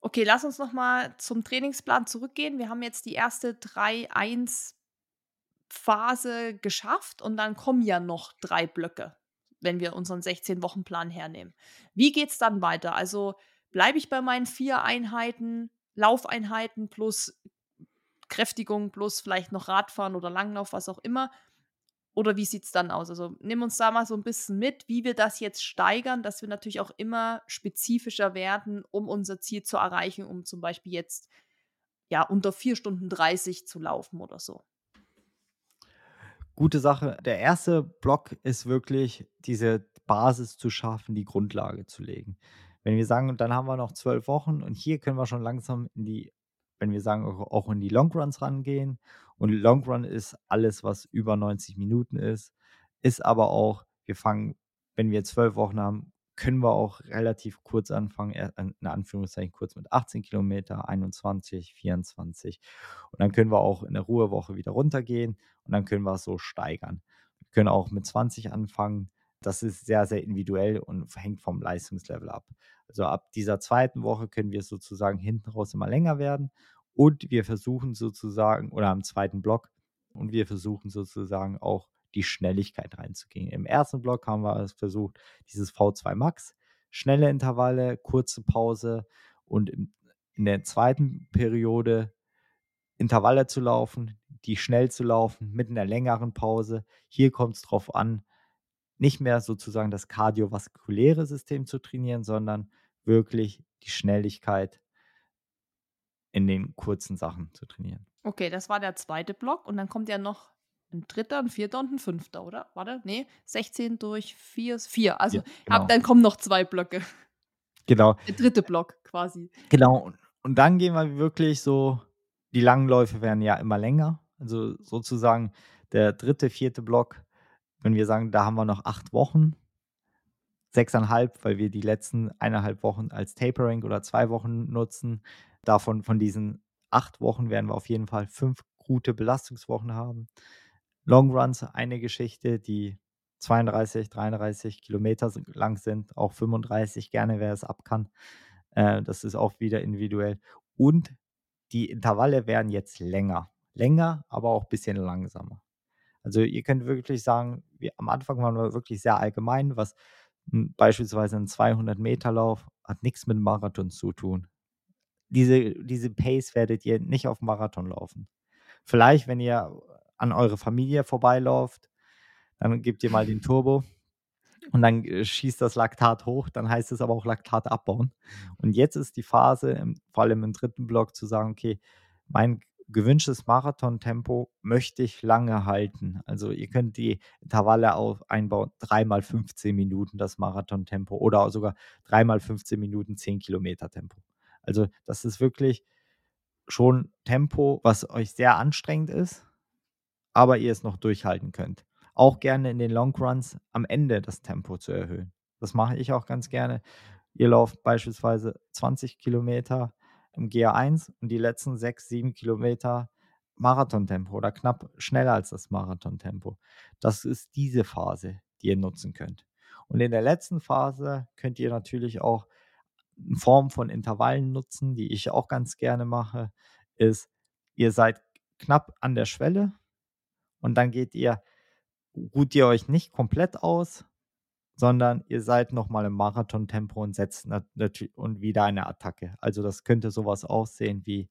Okay, lass uns nochmal zum Trainingsplan zurückgehen. Wir haben jetzt die erste 3-1-Phase geschafft und dann kommen ja noch drei Blöcke, wenn wir unseren 16-Wochen-Plan hernehmen. Wie geht es dann weiter? Also bleibe ich bei meinen vier Einheiten, Laufeinheiten plus Kräftigung plus vielleicht noch Radfahren oder Langlauf, was auch immer. Oder wie sieht es dann aus? Also nimm uns da mal so ein bisschen mit, wie wir das jetzt steigern, dass wir natürlich auch immer spezifischer werden, um unser Ziel zu erreichen, um zum Beispiel jetzt ja unter 4 Stunden 30 zu laufen oder so. Gute Sache. Der erste Block ist wirklich diese Basis zu schaffen, die Grundlage zu legen. Wenn wir sagen, dann haben wir noch zwölf Wochen und hier können wir schon langsam in die wenn wir sagen, auch in die Longruns rangehen. Und Longrun ist alles, was über 90 Minuten ist. Ist aber auch, wir fangen, wenn wir zwölf Wochen haben, können wir auch relativ kurz anfangen, in Anführungszeichen kurz mit 18 Kilometer, 21, 24. Und dann können wir auch in der Ruhewoche wieder runtergehen und dann können wir es so steigern. Wir können auch mit 20 anfangen. Das ist sehr, sehr individuell und hängt vom Leistungslevel ab. Also ab dieser zweiten Woche können wir sozusagen hinten raus immer länger werden und wir versuchen sozusagen, oder am zweiten Block, und wir versuchen sozusagen auch die Schnelligkeit reinzugehen. Im ersten Block haben wir versucht, dieses V2 Max, schnelle Intervalle, kurze Pause und in der zweiten Periode Intervalle zu laufen, die schnell zu laufen, mit einer längeren Pause. Hier kommt es darauf an, nicht mehr sozusagen das kardiovaskuläre System zu trainieren, sondern wirklich die Schnelligkeit in den kurzen Sachen zu trainieren. Okay, das war der zweite Block und dann kommt ja noch ein dritter, ein vierter und ein fünfter, oder? Warte, nee, 16 durch 4 ist 4. Also Ja, genau. ab, dann kommen noch zwei Blöcke. Genau, Der dritte Block quasi. genau. Und- Und dann gehen wir wirklich so, die langen Läufe werden ja immer länger. Also sozusagen der dritte, vierte Block, wenn wir sagen, da haben wir noch acht Wochen, sechseinhalb, weil wir die letzten eineinhalb Wochen als Tapering oder zwei Wochen nutzen. Davon, von diesen acht Wochen werden wir auf jeden Fall fünf gute Belastungswochen haben. Long Runs, eine Geschichte, die 32, 33 Kilometer lang sind, auch 35, gerne wer es ab kann. Äh, das ist auch wieder individuell. Und die Intervalle werden jetzt länger. Länger, aber auch ein bisschen langsamer. Also ihr könnt wirklich sagen, wir, am Anfang waren wir wirklich sehr allgemein, was beispielsweise ein 200-Meter-Lauf hat nichts mit Marathon zu tun. Diese, diese Pace werdet ihr nicht auf Marathon laufen. Vielleicht, wenn ihr an eure Familie vorbeilauft, dann gebt ihr mal den Turbo und dann äh, schießt das Laktat hoch, dann heißt es aber auch Laktat abbauen. Und jetzt ist die Phase, vor allem im dritten Block, zu sagen, okay, mein gewünschtes Marathontempo möchte ich lange halten. Also ihr könnt die Intervalle auch einbauen, dreimal 15 Minuten das Marathontempo oder sogar dreimal 15 Minuten 10 Kilometer Tempo. Also das ist wirklich schon Tempo, was euch sehr anstrengend ist, aber ihr es noch durchhalten könnt. Auch gerne in den Long Runs am Ende das Tempo zu erhöhen. Das mache ich auch ganz gerne. Ihr lauft beispielsweise 20 Kilometer im GA1 und die letzten 6, 7 Kilometer Marathontempo oder knapp schneller als das Marathontempo. Das ist diese Phase, die ihr nutzen könnt. Und in der letzten Phase könnt ihr natürlich auch in Form von Intervallen nutzen, die ich auch ganz gerne mache, ist, ihr seid knapp an der Schwelle und dann geht ihr, ruht ihr euch nicht komplett aus, sondern ihr seid nochmal im Marathontempo und setzt und wieder eine Attacke. Also das könnte sowas aussehen wie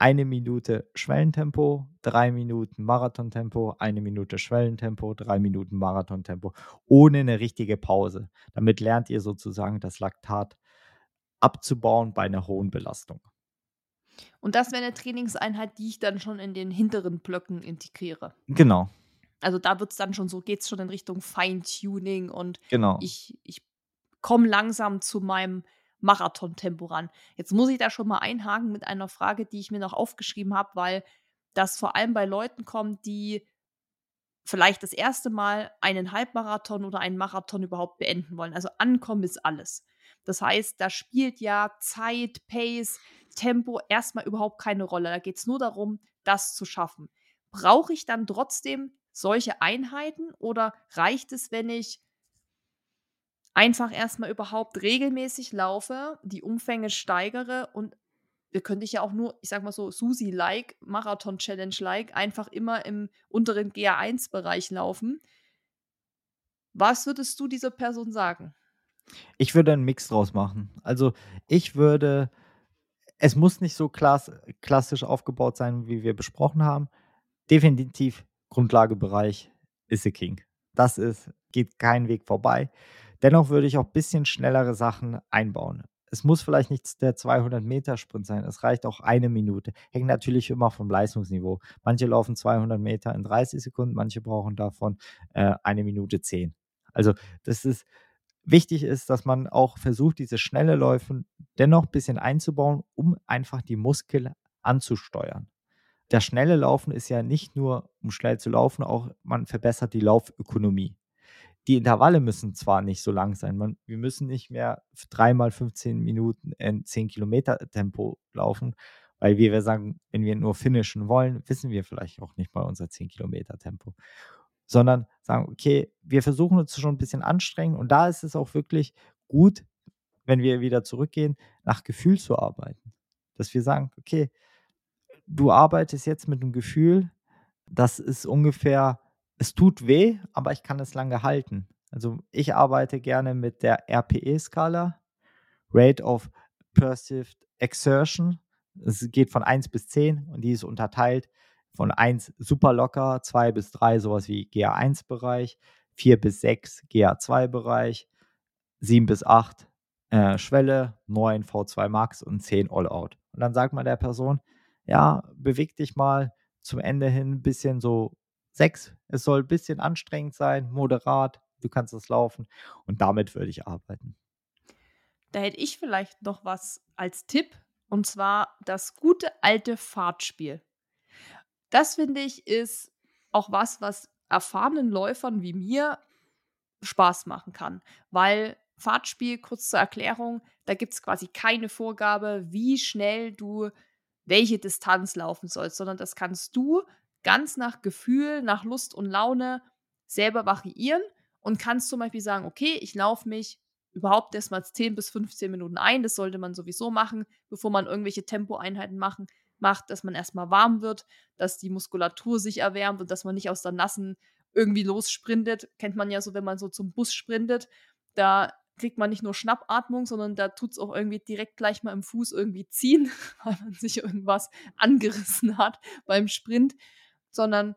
eine Minute Schwellentempo, drei Minuten Marathontempo, eine Minute Schwellentempo, drei Minuten Marathontempo, ohne eine richtige Pause. Damit lernt ihr sozusagen das Laktat abzubauen bei einer hohen Belastung. Und das wäre eine Trainingseinheit, die ich dann schon in den hinteren Blöcken integriere. Genau, Also da wird es dann schon so, geht es schon in Richtung Feintuning und genau. ich, ich komme langsam zu meinem Marathontempo ran. Jetzt muss ich da schon mal einhaken mit einer Frage, die ich mir noch aufgeschrieben habe, weil das vor allem bei Leuten kommt, die vielleicht das erste Mal einen Halbmarathon oder einen Marathon überhaupt beenden wollen. Also ankommen ist alles. Das heißt, da spielt ja Zeit, Pace, Tempo erstmal überhaupt keine Rolle. Da geht es nur darum, das zu schaffen. Brauche ich dann trotzdem solche Einheiten oder reicht es, wenn ich einfach erstmal überhaupt regelmäßig laufe, die Umfänge steigere und wir könnte ich ja auch nur, ich sag mal so, Susi-like, Marathon-Challenge-like, einfach immer im unteren GA1-Bereich laufen. Was würdest du dieser Person sagen? Ich würde einen Mix draus machen. Also ich würde, es muss nicht so klass, klassisch aufgebaut sein, wie wir besprochen haben. Definitiv Grundlagebereich ist the King. Das ist, geht kein Weg vorbei. Dennoch würde ich auch ein bisschen schnellere Sachen einbauen. Es muss vielleicht nicht der 200-Meter-Sprint sein. Es reicht auch eine Minute. Hängt natürlich immer vom Leistungsniveau. Manche laufen 200 Meter in 30 Sekunden, manche brauchen davon äh, eine Minute 10. Also das ist, wichtig ist, dass man auch versucht, diese schnelle Läufe dennoch ein bisschen einzubauen, um einfach die Muskeln anzusteuern. Das schnelle Laufen ist ja nicht nur, um schnell zu laufen, auch man verbessert die Laufökonomie. Die Intervalle müssen zwar nicht so lang sein, man, wir müssen nicht mehr dreimal 15 Minuten in 10 Kilometer Tempo laufen, weil wir, wir sagen, wenn wir nur finishen wollen, wissen wir vielleicht auch nicht mal unser 10 Kilometer Tempo sondern sagen, okay, wir versuchen uns schon ein bisschen anstrengen und da ist es auch wirklich gut, wenn wir wieder zurückgehen, nach Gefühl zu arbeiten. Dass wir sagen, okay, du arbeitest jetzt mit einem Gefühl, das ist ungefähr es tut weh, aber ich kann es lange halten. Also ich arbeite gerne mit der RPE-Skala, Rate of Perceived Exertion. Es geht von 1 bis 10 und die ist unterteilt von 1 super locker, 2 bis 3 sowas wie GA1-Bereich, 4 bis 6 GA2-Bereich, 7 bis 8 äh, Schwelle, 9 V2 Max und 10 All-Out. Und dann sagt man der Person, ja, beweg dich mal zum Ende hin ein bisschen so 6. Es soll ein bisschen anstrengend sein, moderat, du kannst es laufen und damit würde ich arbeiten. Da hätte ich vielleicht noch was als Tipp und zwar das gute alte Fahrtspiel. Das finde ich ist auch was, was erfahrenen Läufern wie mir Spaß machen kann, weil Fahrtspiel, kurz zur Erklärung, da gibt es quasi keine Vorgabe, wie schnell du welche Distanz laufen sollst, sondern das kannst du ganz nach Gefühl, nach Lust und Laune selber variieren und kannst zum Beispiel sagen, okay, ich laufe mich überhaupt erstmal 10 bis 15 Minuten ein. Das sollte man sowieso machen, bevor man irgendwelche Tempoeinheiten machen, macht, dass man erstmal warm wird, dass die Muskulatur sich erwärmt und dass man nicht aus der Nassen irgendwie lossprintet. Kennt man ja so, wenn man so zum Bus sprintet. Da kriegt man nicht nur Schnappatmung, sondern da tut es auch irgendwie direkt gleich mal im Fuß irgendwie ziehen, <laughs> weil man sich irgendwas angerissen hat beim Sprint, sondern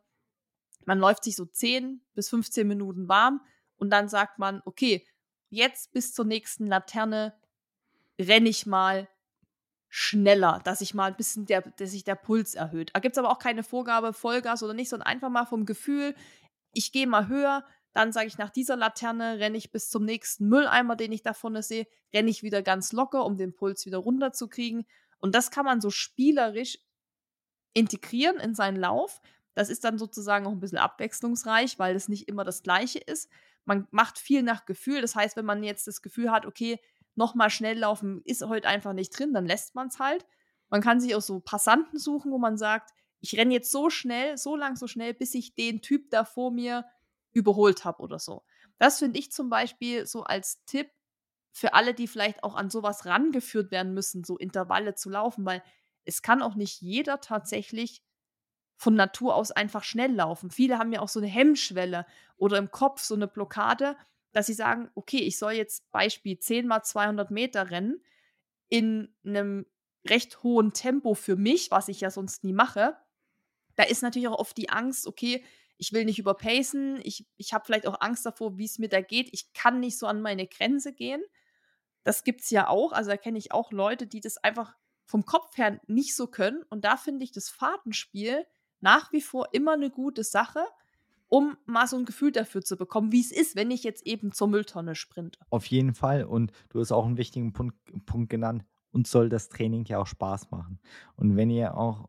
man läuft sich so 10 bis 15 Minuten warm und dann sagt man, okay, jetzt bis zur nächsten Laterne renne ich mal schneller, dass ich mal ein bisschen der, dass sich der Puls erhöht. Da gibt es aber auch keine Vorgabe, Vollgas oder nicht, sondern einfach mal vom Gefühl, ich gehe mal höher, dann sage ich, nach dieser Laterne renne ich bis zum nächsten Mülleimer, den ich da vorne sehe, renne ich wieder ganz locker, um den Puls wieder runterzukriegen. Und das kann man so spielerisch integrieren in seinen Lauf. Das ist dann sozusagen auch ein bisschen abwechslungsreich, weil es nicht immer das Gleiche ist. Man macht viel nach Gefühl. Das heißt, wenn man jetzt das Gefühl hat, okay, nochmal schnell laufen ist heute einfach nicht drin, dann lässt man es halt. Man kann sich auch so Passanten suchen, wo man sagt, ich renne jetzt so schnell, so lang, so schnell, bis ich den Typ da vor mir überholt habe oder so. Das finde ich zum Beispiel so als Tipp für alle, die vielleicht auch an sowas rangeführt werden müssen, so Intervalle zu laufen, weil es kann auch nicht jeder tatsächlich von Natur aus einfach schnell laufen. Viele haben ja auch so eine Hemmschwelle oder im Kopf so eine Blockade, dass sie sagen, okay, ich soll jetzt Beispiel 10 mal 200 Meter rennen in einem recht hohen Tempo für mich, was ich ja sonst nie mache. Da ist natürlich auch oft die Angst, okay, ich will nicht überpacen, ich, ich habe vielleicht auch Angst davor, wie es mir da geht, ich kann nicht so an meine Grenze gehen. Das gibt es ja auch, also da kenne ich auch Leute, die das einfach vom Kopf her nicht so können. Und da finde ich das Fahrtenspiel nach wie vor immer eine gute Sache, um mal so ein Gefühl dafür zu bekommen, wie es ist, wenn ich jetzt eben zur Mülltonne sprinte. Auf jeden Fall. Und du hast auch einen wichtigen Punkt, Punkt genannt. Uns soll das Training ja auch Spaß machen. Und wenn ihr auch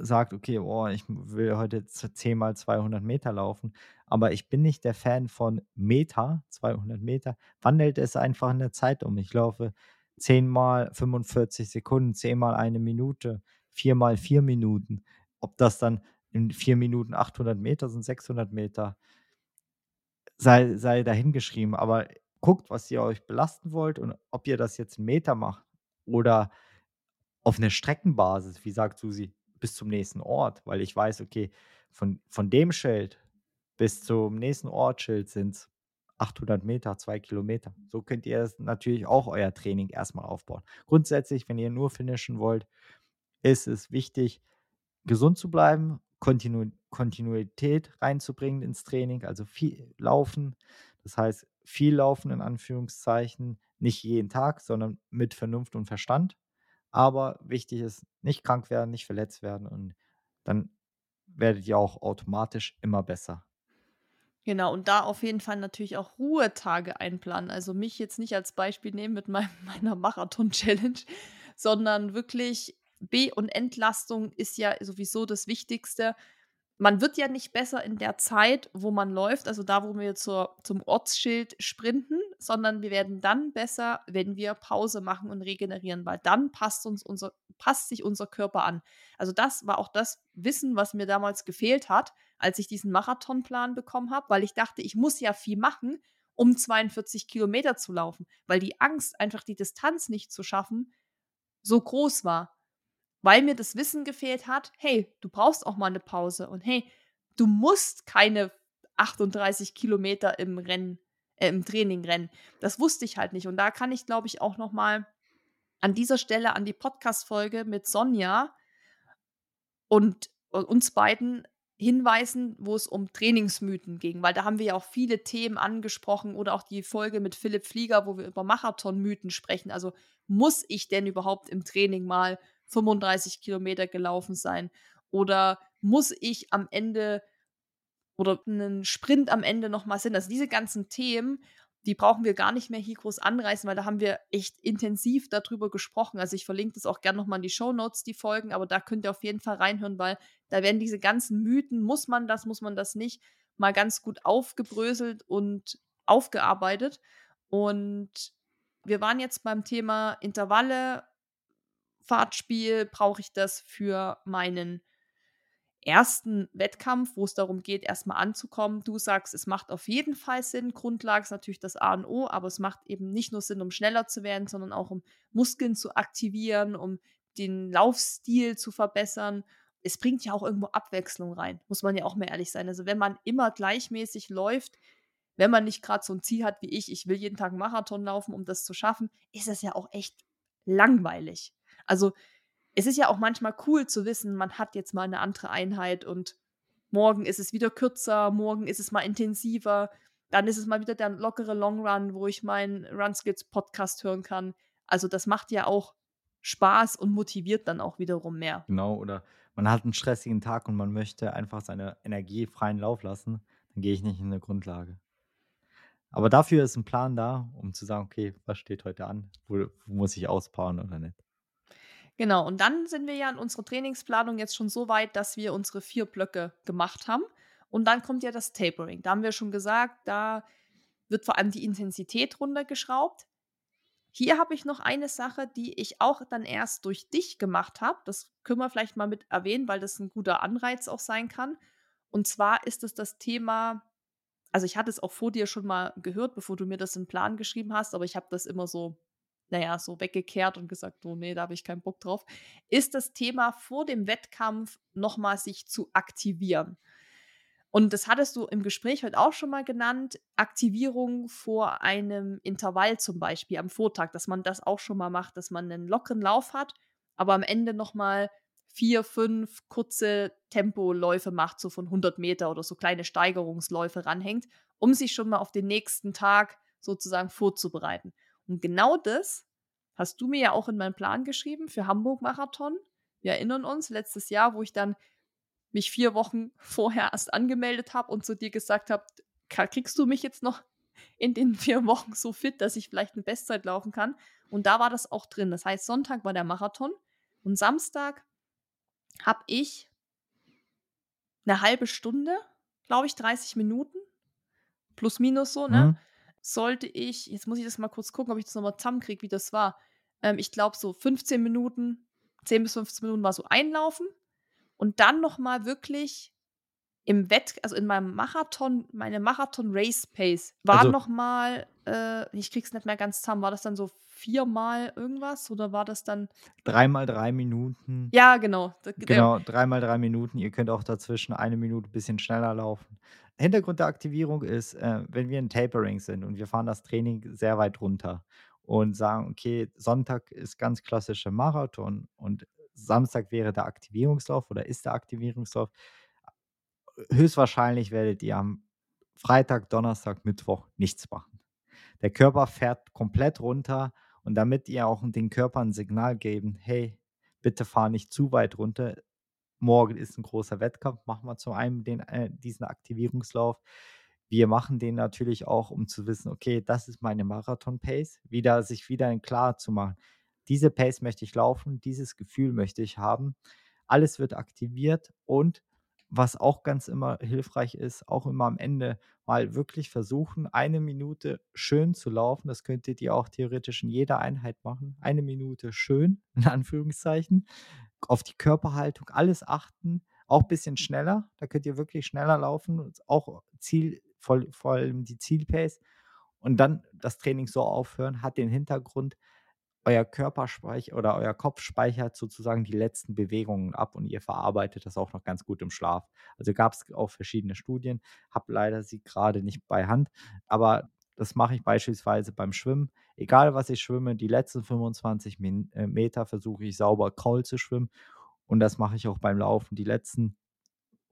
sagt, okay, oh, ich will heute 10 mal 200 Meter laufen, aber ich bin nicht der Fan von Meter, 200 Meter, wandelt es einfach in der Zeit um. Ich laufe 10 mal 45 Sekunden, 10 mal eine Minute, 4 mal 4 Minuten. Ob das dann in 4 Minuten 800 Meter sind, 600 Meter, sei, sei dahingeschrieben. Aber guckt, was ihr euch belasten wollt und ob ihr das jetzt in Meter macht oder auf einer Streckenbasis, wie sagt Susi, bis zum nächsten Ort, weil ich weiß, okay, von, von dem Schild bis zum nächsten Ortsschild sind es 800 Meter, zwei Kilometer. So könnt ihr natürlich auch euer Training erstmal aufbauen. Grundsätzlich, wenn ihr nur finishen wollt, ist es wichtig, gesund zu bleiben, Kontinu Kontinuität reinzubringen ins Training, also viel laufen. Das heißt, viel laufen in Anführungszeichen, nicht jeden Tag, sondern mit Vernunft und Verstand. Aber wichtig ist, nicht krank werden, nicht verletzt werden und dann werdet ihr auch automatisch immer besser. Genau, und da auf jeden Fall natürlich auch Ruhetage einplanen. Also mich jetzt nicht als Beispiel nehmen mit meinem, <laughs> meiner Marathon-Challenge, sondern wirklich B- und Entlastung ist ja sowieso das Wichtigste man wird ja nicht besser in der Zeit, wo man läuft, also da, wo wir zur, zum Ortsschild sprinten, sondern wir werden dann besser, wenn wir Pause machen und regenerieren, weil dann passt, uns unser, passt sich unser Körper an. Also das war auch das Wissen, was mir damals gefehlt hat, als ich diesen Marathonplan bekommen habe, weil ich dachte, ich muss ja viel machen, um 42 Kilometer zu laufen, weil die Angst, einfach die Distanz nicht zu schaffen, so groß war weil mir das Wissen gefehlt hat, hey, du brauchst auch mal eine Pause und hey, du musst keine 38 Kilometer im Rennen, äh, im Training rennen. Das wusste ich halt nicht. Und da kann ich, glaube ich, auch noch mal an dieser Stelle an die Podcast-Folge mit Sonja und uns beiden hinweisen, wo es um Trainingsmythen ging, weil da haben wir ja auch viele Themen angesprochen oder auch die Folge mit Philipp Flieger, wo wir über Marathonmythen sprechen. Also muss ich denn überhaupt im Training mal 35 Kilometer gelaufen sein? Oder muss ich am Ende oder einen Sprint am Ende nochmal sind? Also diese ganzen Themen die brauchen wir gar nicht mehr hier groß anreißen, weil da haben wir echt intensiv darüber gesprochen. Also ich verlinke das auch gerne nochmal in die Show Notes, die Folgen, aber da könnt ihr auf jeden Fall reinhören, weil da werden diese ganzen Mythen, muss man das, muss man das nicht, mal ganz gut aufgebröselt und aufgearbeitet. Und wir waren jetzt beim Thema Intervalle, Fahrtspiel, brauche ich das für meinen ersten Wettkampf, wo es darum geht, erstmal anzukommen. Du sagst, es macht auf jeden Fall Sinn. Grundlage ist natürlich das A und O, aber es macht eben nicht nur Sinn, um schneller zu werden, sondern auch um Muskeln zu aktivieren, um den Laufstil zu verbessern. Es bringt ja auch irgendwo Abwechslung rein, muss man ja auch mal ehrlich sein. Also wenn man immer gleichmäßig läuft, wenn man nicht gerade so ein Ziel hat wie ich, ich will jeden Tag einen Marathon laufen, um das zu schaffen, ist das ja auch echt langweilig. Also es ist ja auch manchmal cool zu wissen, man hat jetzt mal eine andere Einheit und morgen ist es wieder kürzer, morgen ist es mal intensiver, dann ist es mal wieder der lockere Long Run, wo ich meinen Runskills Podcast hören kann. Also das macht ja auch Spaß und motiviert dann auch wiederum mehr. Genau, oder man hat einen stressigen Tag und man möchte einfach seine Energie freien Lauf lassen, dann gehe ich nicht in eine Grundlage. Aber dafür ist ein Plan da, um zu sagen, okay, was steht heute an? Wo, wo muss ich auspowern oder nicht? Genau, und dann sind wir ja in unserer Trainingsplanung jetzt schon so weit, dass wir unsere vier Blöcke gemacht haben. Und dann kommt ja das Tapering. Da haben wir schon gesagt, da wird vor allem die Intensität runtergeschraubt. Hier habe ich noch eine Sache, die ich auch dann erst durch dich gemacht habe. Das können wir vielleicht mal mit erwähnen, weil das ein guter Anreiz auch sein kann. Und zwar ist es das Thema, also ich hatte es auch vor dir schon mal gehört, bevor du mir das in Plan geschrieben hast, aber ich habe das immer so naja, so weggekehrt und gesagt, oh nee, da habe ich keinen Bock drauf, ist das Thema vor dem Wettkampf nochmal sich zu aktivieren. Und das hattest du im Gespräch heute auch schon mal genannt, Aktivierung vor einem Intervall zum Beispiel am Vortag, dass man das auch schon mal macht, dass man einen lockeren Lauf hat, aber am Ende nochmal vier, fünf kurze Tempoläufe macht, so von 100 Meter oder so kleine Steigerungsläufe ranhängt, um sich schon mal auf den nächsten Tag sozusagen vorzubereiten. Und genau das hast du mir ja auch in meinen Plan geschrieben für Hamburg-Marathon. Wir erinnern uns, letztes Jahr, wo ich dann mich vier Wochen <laughs> vorher erst angemeldet habe und zu dir gesagt habe, kriegst du mich jetzt noch <laughs> in den vier Wochen so fit, dass ich vielleicht eine Bestzeit laufen kann? Und da war das auch drin. Das heißt, Sonntag war der Marathon und Samstag habe ich eine halbe Stunde, glaube ich, 30 Minuten, plus minus so, ne? Mhm sollte ich, jetzt muss ich das mal kurz gucken, ob ich das nochmal zusammenkriege, wie das war. Ähm, ich glaube, so 15 Minuten, 10 bis 15 Minuten war so einlaufen und dann nochmal wirklich im Wett, also in meinem Marathon, meine Marathon-Race-Pace war also, nochmal, äh, ich krieg's nicht mehr ganz zusammen, war das dann so viermal irgendwas oder war das dann. Dreimal drei Minuten. Ja, genau. Genau, dreimal drei Minuten. Ihr könnt auch dazwischen eine Minute ein bisschen schneller laufen. Hintergrund der Aktivierung ist, äh, wenn wir in Tapering sind und wir fahren das Training sehr weit runter und sagen, okay, Sonntag ist ganz klassischer Marathon und Samstag wäre der Aktivierungslauf oder ist der Aktivierungslauf. Höchstwahrscheinlich werdet ihr am Freitag, Donnerstag, Mittwoch nichts machen. Der Körper fährt komplett runter und damit ihr auch den Körper ein Signal geben, hey, bitte fahr nicht zu weit runter, morgen ist ein großer Wettkampf, machen wir zu einem den, äh, diesen Aktivierungslauf. Wir machen den natürlich auch, um zu wissen, okay, das ist meine Marathon-Pace, wieder sich wieder klar zu machen. Diese Pace möchte ich laufen, dieses Gefühl möchte ich haben. Alles wird aktiviert und was auch ganz immer hilfreich ist, auch immer am Ende mal wirklich versuchen, eine Minute schön zu laufen. Das könntet ihr auch theoretisch in jeder Einheit machen. Eine Minute schön, <laughs> in Anführungszeichen auf die Körperhaltung, alles achten, auch ein bisschen schneller. Da könnt ihr wirklich schneller laufen, auch Ziel, vor, vor allem die Zielpace. Und dann das Training so aufhören, hat den Hintergrund, euer Körper speichert oder euer Kopf speichert sozusagen die letzten Bewegungen ab und ihr verarbeitet das auch noch ganz gut im Schlaf. Also gab es auch verschiedene Studien, habe leider sie gerade nicht bei Hand, aber das mache ich beispielsweise beim Schwimmen. Egal was ich schwimme, die letzten 25 Min äh, Meter versuche ich sauber Kraul zu schwimmen und das mache ich auch beim Laufen. Die letzten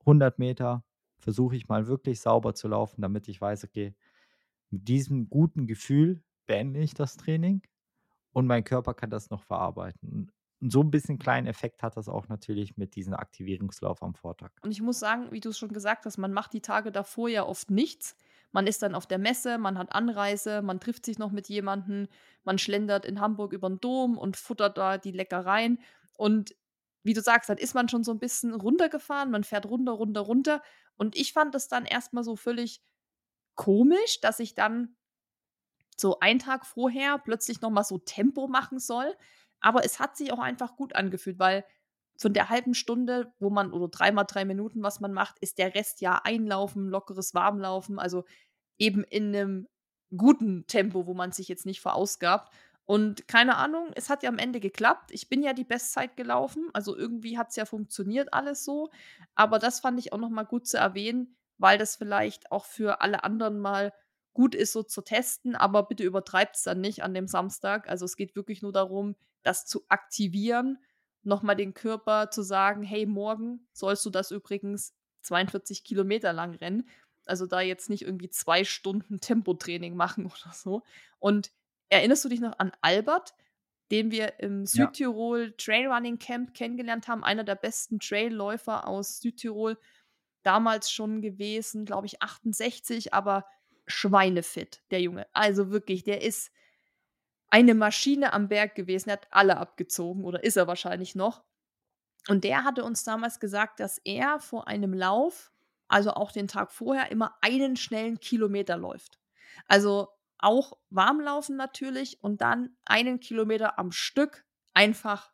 100 Meter versuche ich mal wirklich sauber zu laufen, damit ich weiß, okay, mit diesem guten Gefühl beende ich das Training und mein Körper kann das noch verarbeiten. Und so ein bisschen kleinen Effekt hat das auch natürlich mit diesem Aktivierungslauf am Vortag. Und ich muss sagen, wie du es schon gesagt hast, man macht die Tage davor ja oft nichts. Man ist dann auf der Messe, man hat Anreise, man trifft sich noch mit jemandem, man schlendert in Hamburg über den Dom und futtert da die Leckereien. Und wie du sagst, dann ist man schon so ein bisschen runtergefahren, man fährt runter, runter, runter. Und ich fand das dann erstmal so völlig komisch, dass ich dann so einen Tag vorher plötzlich nochmal so Tempo machen soll. Aber es hat sich auch einfach gut angefühlt, weil von der halben Stunde, wo man, oder dreimal drei Minuten, was man macht, ist der Rest ja Einlaufen, lockeres Warmlaufen, also eben in einem guten Tempo, wo man sich jetzt nicht verausgabt. Und keine Ahnung, es hat ja am Ende geklappt. Ich bin ja die Bestzeit gelaufen, also irgendwie hat es ja funktioniert alles so. Aber das fand ich auch nochmal gut zu erwähnen, weil das vielleicht auch für alle anderen mal gut ist, so zu testen, aber bitte übertreibt es dann nicht an dem Samstag. Also es geht wirklich nur darum, das zu aktivieren, nochmal den Körper zu sagen, hey, morgen sollst du das übrigens 42 Kilometer lang rennen. Also da jetzt nicht irgendwie zwei Stunden Tempotraining machen <laughs> oder so. Und erinnerst du dich noch an Albert, den wir im Südtirol ja. Trailrunning Camp kennengelernt haben? Einer der besten Trailläufer aus Südtirol. Damals schon gewesen, glaube ich, 68, aber schweinefit, der Junge. Also wirklich, der ist eine Maschine am Berg gewesen, hat alle abgezogen oder ist er wahrscheinlich noch. Und der hatte uns damals gesagt, dass er vor einem Lauf, also auch den Tag vorher, immer einen schnellen Kilometer läuft. Also auch warmlaufen natürlich und dann einen Kilometer am Stück einfach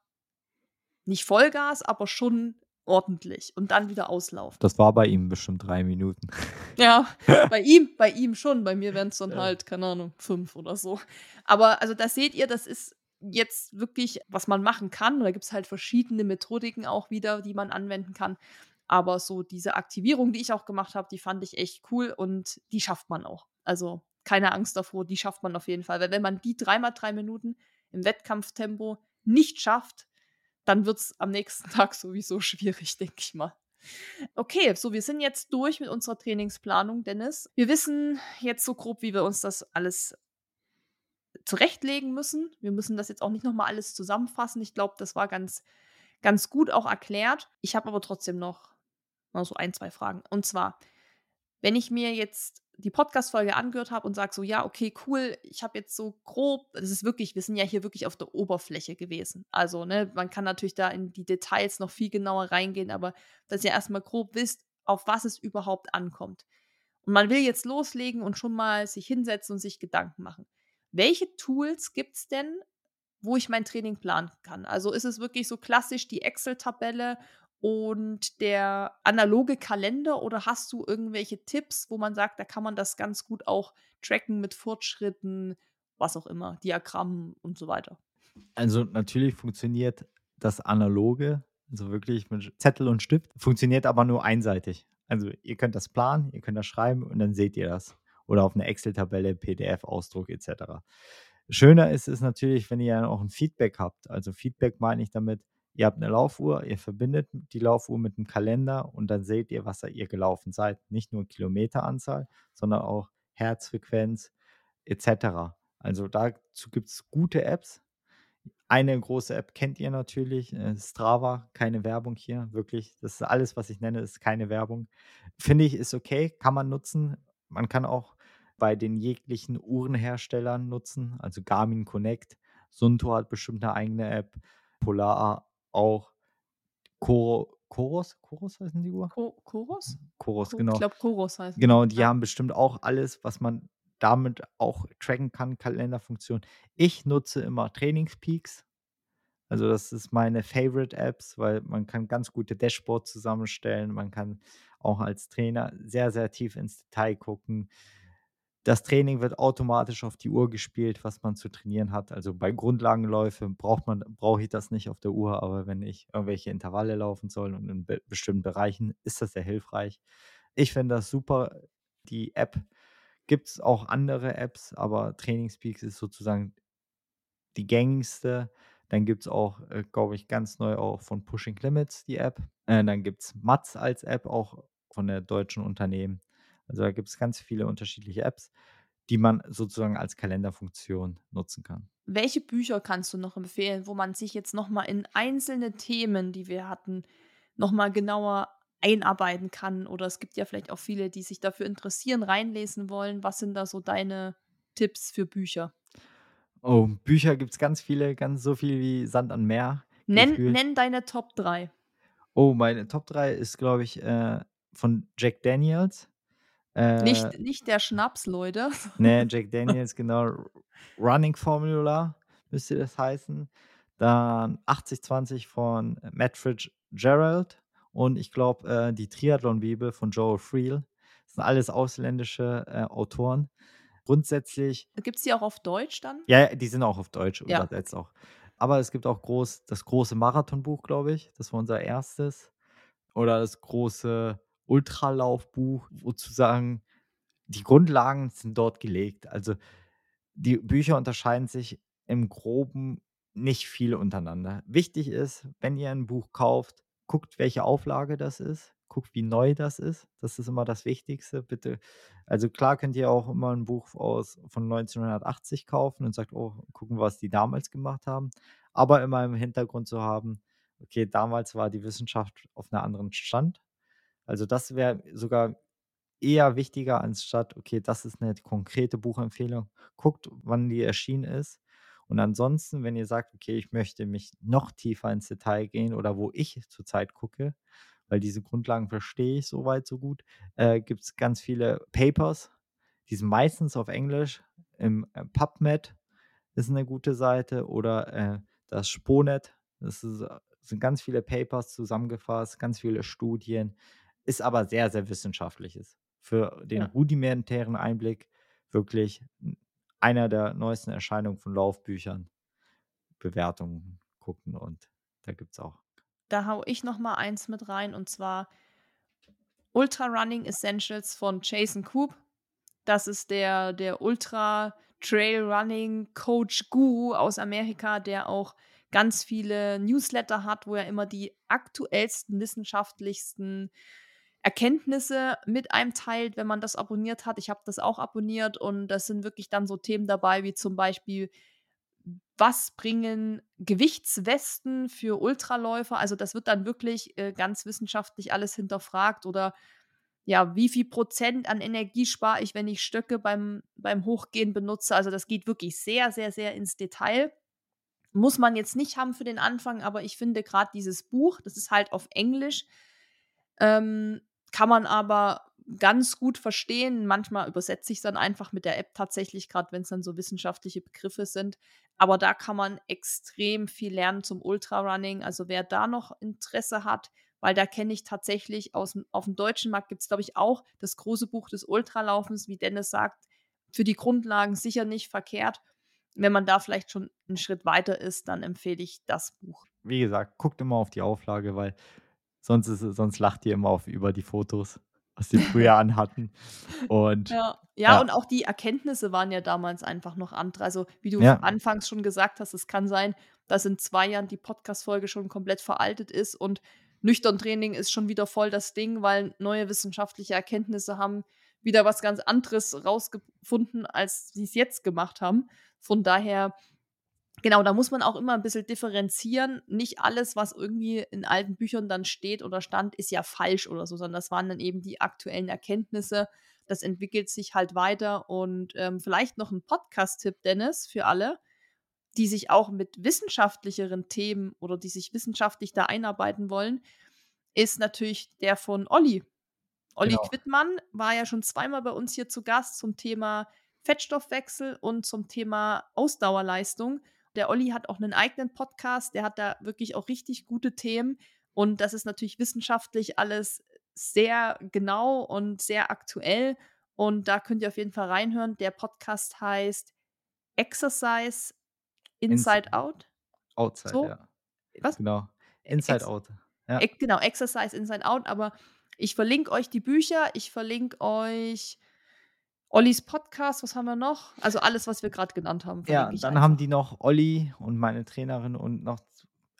nicht Vollgas, aber schon ordentlich und dann wieder auslaufen. Das war bei ihm bestimmt drei Minuten. <laughs> Ja, bei ihm, bei ihm schon. Bei mir wären es dann ja. halt, keine Ahnung, fünf oder so. Aber also da seht ihr, das ist jetzt wirklich, was man machen kann. Da gibt es halt verschiedene Methodiken auch wieder, die man anwenden kann. Aber so diese Aktivierung, die ich auch gemacht habe, die fand ich echt cool und die schafft man auch. Also keine Angst davor, die schafft man auf jeden Fall. Weil wenn man die dreimal drei Minuten im Wettkampftempo nicht schafft, dann wird es am nächsten <laughs> Tag sowieso schwierig, denke ich mal. Okay, so wir sind jetzt durch mit unserer Trainingsplanung, Dennis. Wir wissen jetzt so grob, wie wir uns das alles zurechtlegen müssen. Wir müssen das jetzt auch nicht nochmal alles zusammenfassen. Ich glaube, das war ganz, ganz gut auch erklärt. Ich habe aber trotzdem noch so ein, zwei Fragen. Und zwar, wenn ich mir jetzt die Podcast-Folge angehört habe und sage so, ja, okay, cool, ich habe jetzt so grob, das ist wirklich, wir sind ja hier wirklich auf der Oberfläche gewesen. Also, ne, man kann natürlich da in die Details noch viel genauer reingehen, aber dass ihr erstmal grob wisst, auf was es überhaupt ankommt. Und man will jetzt loslegen und schon mal sich hinsetzen und sich Gedanken machen. Welche Tools gibt es denn, wo ich mein Training planen kann? Also ist es wirklich so klassisch die Excel-Tabelle und der analoge Kalender oder hast du irgendwelche Tipps, wo man sagt, da kann man das ganz gut auch tracken mit Fortschritten, was auch immer, Diagrammen und so weiter? Also natürlich funktioniert das analoge, also wirklich mit Zettel und Stift, funktioniert aber nur einseitig. Also ihr könnt das planen, ihr könnt das schreiben und dann seht ihr das. Oder auf einer Excel-Tabelle, PDF-Ausdruck etc. Schöner ist es natürlich, wenn ihr auch ein Feedback habt. Also Feedback meine ich damit, Ihr habt eine Laufuhr, ihr verbindet die Laufuhr mit einem Kalender und dann seht ihr, was ihr gelaufen seid. Nicht nur Kilometeranzahl, sondern auch Herzfrequenz etc. Also dazu gibt es gute Apps. Eine große App kennt ihr natürlich, äh, Strava, keine Werbung hier, wirklich. Das ist alles, was ich nenne, ist keine Werbung. Finde ich, ist okay, kann man nutzen. Man kann auch bei den jeglichen Uhrenherstellern nutzen, also Garmin Connect. Sunto hat bestimmt eine eigene App. Polar auch Koro, Koros, Koros heißen die Uhr? Ko Koros? Koros, genau. Ich glaube, Koros heißt Genau, die ja. haben bestimmt auch alles, was man damit auch tracken kann, Kalenderfunktion. Ich nutze immer Trainingspeaks. Also das ist meine Favorite Apps, weil man kann ganz gute Dashboards zusammenstellen. Man kann auch als Trainer sehr, sehr tief ins Detail gucken. Das Training wird automatisch auf die Uhr gespielt, was man zu trainieren hat. Also bei Grundlagenläufen braucht man, brauche ich das nicht auf der Uhr, aber wenn ich irgendwelche Intervalle laufen soll und in be bestimmten Bereichen, ist das sehr hilfreich. Ich finde das super. Die App gibt es auch andere Apps, aber Trainingspeaks ist sozusagen die gängigste. Dann gibt es auch, äh, glaube ich, ganz neu auch von Pushing Limits die App. Äh, dann gibt es Mats als App, auch von der deutschen Unternehmen. Also da gibt es ganz viele unterschiedliche Apps, die man sozusagen als Kalenderfunktion nutzen kann. Welche Bücher kannst du noch empfehlen, wo man sich jetzt nochmal in einzelne Themen, die wir hatten, nochmal genauer einarbeiten kann? Oder es gibt ja vielleicht auch viele, die sich dafür interessieren, reinlesen wollen. Was sind da so deine Tipps für Bücher? Oh, Bücher gibt es ganz viele, ganz so viel wie Sand am Meer. Nenn, nenn deine Top 3. Oh, meine Top 3 ist, glaube ich, äh, von Jack Daniels. Äh, nicht, nicht der Schnaps, Leute. <laughs> Ne, Jack Daniels, genau. Running Formula müsste das heißen. Dann 80-20 von Matt Fitzgerald und ich glaube äh, die Triathlon-Bibel von Joel Friel. Das sind alles ausländische äh, Autoren. Grundsätzlich. Gibt es die auch auf Deutsch dann? Ja, die sind auch auf Deutsch ja. übersetzt auch. Aber es gibt auch groß, das große Marathonbuch, glaube ich. Das war unser erstes. Oder das große Ultralaufbuch, sozusagen die Grundlagen sind dort gelegt. Also die Bücher unterscheiden sich im Groben nicht viel untereinander. Wichtig ist, wenn ihr ein Buch kauft, guckt, welche Auflage das ist, guckt, wie neu das ist. Das ist immer das Wichtigste. Bitte, also klar könnt ihr auch immer ein Buch aus von 1980 kaufen und sagt, oh, gucken, was die damals gemacht haben. Aber immer im Hintergrund zu haben, okay, damals war die Wissenschaft auf einem anderen Stand. Also das wäre sogar eher wichtiger anstatt, okay, das ist eine konkrete Buchempfehlung. Guckt, wann die erschienen ist. Und ansonsten, wenn ihr sagt, okay, ich möchte mich noch tiefer ins Detail gehen oder wo ich zurzeit gucke, weil diese Grundlagen verstehe ich soweit so gut, äh, gibt es ganz viele Papers, die sind meistens auf Englisch. Im äh, PubMed ist eine gute Seite oder äh, das Sponet. Das ist, äh, sind ganz viele Papers zusammengefasst, ganz viele Studien, ist aber sehr, sehr wissenschaftliches. Für den ja. rudimentären Einblick wirklich einer der neuesten Erscheinungen von Laufbüchern, Bewertungen gucken und da gibt es auch. Da hau ich noch mal eins mit rein und zwar Ultra Running Essentials von Jason Coop. Das ist der, der Ultra Trail Running Coach Guru aus Amerika, der auch ganz viele Newsletter hat, wo er immer die aktuellsten, wissenschaftlichsten Erkenntnisse mit einem teilt, wenn man das abonniert hat. Ich habe das auch abonniert und das sind wirklich dann so Themen dabei, wie zum Beispiel, was bringen Gewichtswesten für Ultraläufer? Also das wird dann wirklich äh, ganz wissenschaftlich alles hinterfragt oder ja, wie viel Prozent an Energie spare ich, wenn ich Stöcke beim, beim Hochgehen benutze? Also das geht wirklich sehr, sehr, sehr ins Detail. Muss man jetzt nicht haben für den Anfang, aber ich finde gerade dieses Buch, das ist halt auf Englisch, ähm, kann man aber ganz gut verstehen. Manchmal übersetze ich es dann einfach mit der App tatsächlich, gerade wenn es dann so wissenschaftliche Begriffe sind. Aber da kann man extrem viel lernen zum Ultrarunning. Also wer da noch Interesse hat, weil da kenne ich tatsächlich aus, auf dem deutschen Markt gibt es, glaube ich, auch das große Buch des Ultralaufens, wie Dennis sagt, für die Grundlagen sicher nicht verkehrt. Wenn man da vielleicht schon einen Schritt weiter ist, dann empfehle ich das Buch. Wie gesagt, guckt immer auf die Auflage, weil Sonst, ist, sonst lacht ihr immer auf, über die Fotos, was sie früher anhatten. Und, ja. Ja, ja, und auch die Erkenntnisse waren ja damals einfach noch andere. Also, wie du ja. anfangs schon gesagt hast, es kann sein, dass in zwei Jahren die Podcast-Folge schon komplett veraltet ist und nüchtern Training ist schon wieder voll das Ding, weil neue wissenschaftliche Erkenntnisse haben wieder was ganz anderes rausgefunden, als sie es jetzt gemacht haben. Von daher Genau, da muss man auch immer ein bisschen differenzieren. Nicht alles, was irgendwie in alten Büchern dann steht oder stand, ist ja falsch oder so, sondern das waren dann eben die aktuellen Erkenntnisse. Das entwickelt sich halt weiter. Und ähm, vielleicht noch ein Podcast-Tipp, Dennis, für alle, die sich auch mit wissenschaftlicheren Themen oder die sich wissenschaftlich da einarbeiten wollen, ist natürlich der von Olli. Olli genau. Quittmann war ja schon zweimal bei uns hier zu Gast zum Thema Fettstoffwechsel und zum Thema Ausdauerleistung. Der Olli hat auch einen eigenen Podcast, der hat da wirklich auch richtig gute Themen. Und das ist natürlich wissenschaftlich alles sehr genau und sehr aktuell. Und da könnt ihr auf jeden Fall reinhören. Der Podcast heißt Exercise Inside Out. Outside, So? ja. Was? Genau. Inside Ex- Out. Ja. Ex- Genau, Exercise Inside Out. Aber ich verlinke euch die Bücher, ich verlinke euch Ollis Podcast, was haben wir noch? Also alles, was wir gerade genannt haben. Ja, dann einfach. haben die noch Olli und meine Trainerin und noch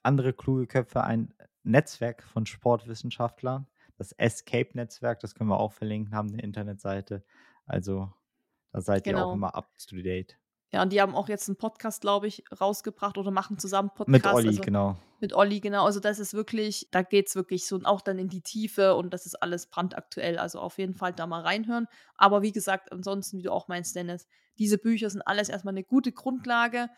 andere kluge Köpfe ein Netzwerk von Sportwissenschaftlern. Das Escape-Netzwerk, das können wir auch verlinken, haben eine Internetseite. Also da seid ihr Genau. auch immer up to date. Ja, und die haben auch jetzt einen Podcast, glaube ich, rausgebracht oder machen zusammen Podcast. Mit Olli, also genau. Mit Olli, genau. Also das ist wirklich, da geht es wirklich so und auch dann in die Tiefe und das ist alles brandaktuell. Also auf jeden Fall da mal reinhören. Aber wie gesagt, ansonsten, wie du auch meinst, Dennis, diese Bücher sind alles erstmal eine gute Grundlage.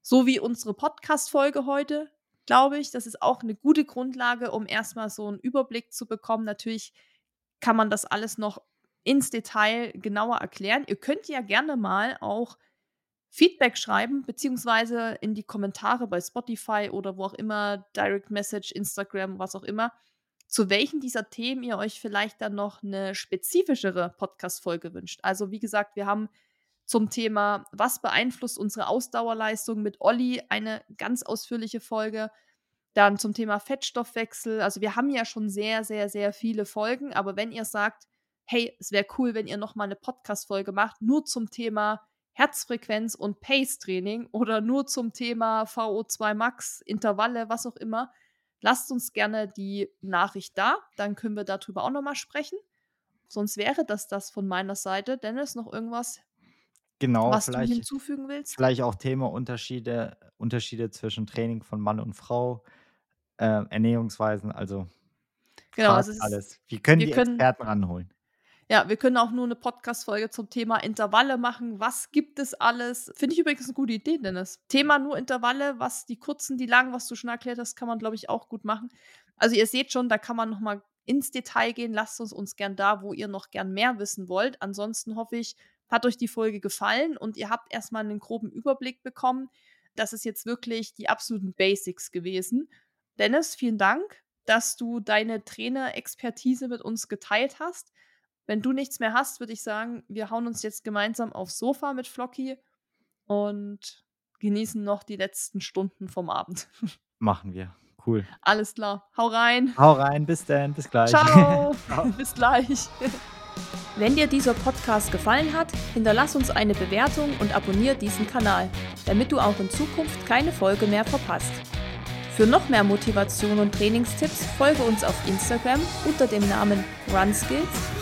So wie unsere Podcast-Folge heute, glaube ich. Das ist auch eine gute Grundlage, um erstmal so einen Überblick zu bekommen. Natürlich kann man das alles noch ins Detail genauer erklären. Ihr könnt ja gerne mal auch Feedback schreiben, beziehungsweise in die Kommentare bei Spotify oder wo auch immer, Direct Message, Instagram, was auch immer, zu welchen dieser Themen ihr euch vielleicht dann noch eine spezifischere Podcast-Folge wünscht. Also, wie gesagt, wir haben zum Thema, was beeinflusst unsere Ausdauerleistung mit Olli eine ganz ausführliche Folge. Dann zum Thema Fettstoffwechsel. Also, wir haben ja schon sehr, sehr, sehr viele Folgen, aber wenn ihr sagt, hey, es wäre cool, wenn ihr nochmal eine Podcast-Folge macht, nur zum Thema Herzfrequenz und Pace-Training oder nur zum Thema VO2 Max, Intervalle, was auch immer, lasst uns gerne die Nachricht da. Dann können wir darüber auch nochmal sprechen. Sonst wäre das das von meiner Seite. Dennis, noch irgendwas, Genau, was du hinzufügen willst? vielleicht auch Thema Unterschiede, Unterschiede zwischen Training von Mann und Frau, äh, Ernährungsweisen, also Genau, also alles. Wir können wir die können- Experten ranholen. Ja, wir können auch nur eine Podcast-Folge zum Thema Intervalle machen. Was gibt es alles? Finde ich übrigens eine gute Idee, Dennis. Thema nur Intervalle, was die kurzen, die langen, was du schon erklärt hast, kann man, glaube ich, auch gut machen. Also ihr seht schon, da kann man noch mal ins Detail gehen. Lasst uns uns gern da, wo ihr noch gern mehr wissen wollt. Ansonsten hoffe ich, hat euch die Folge gefallen und ihr habt erstmal einen groben Überblick bekommen. Das ist jetzt wirklich die absoluten Basics gewesen. Dennis, vielen Dank, dass du deine Trainer-Expertise mit uns geteilt hast. Wenn du nichts mehr hast, würde ich sagen, wir hauen uns jetzt gemeinsam aufs Sofa mit Flocky und genießen noch die letzten Stunden vom Abend. <laughs> Machen wir. Cool. Alles klar, hau rein. Hau rein, bis dann, bis gleich. Ciao. <laughs> Ciao. <laughs> Bis gleich. Wenn dir dieser Podcast gefallen hat, hinterlass uns eine Bewertung und abonniere diesen Kanal, damit du auch in Zukunft keine Folge mehr verpasst. Für noch mehr Motivation und Trainingstipps folge uns auf Instagram unter dem Namen RunSkills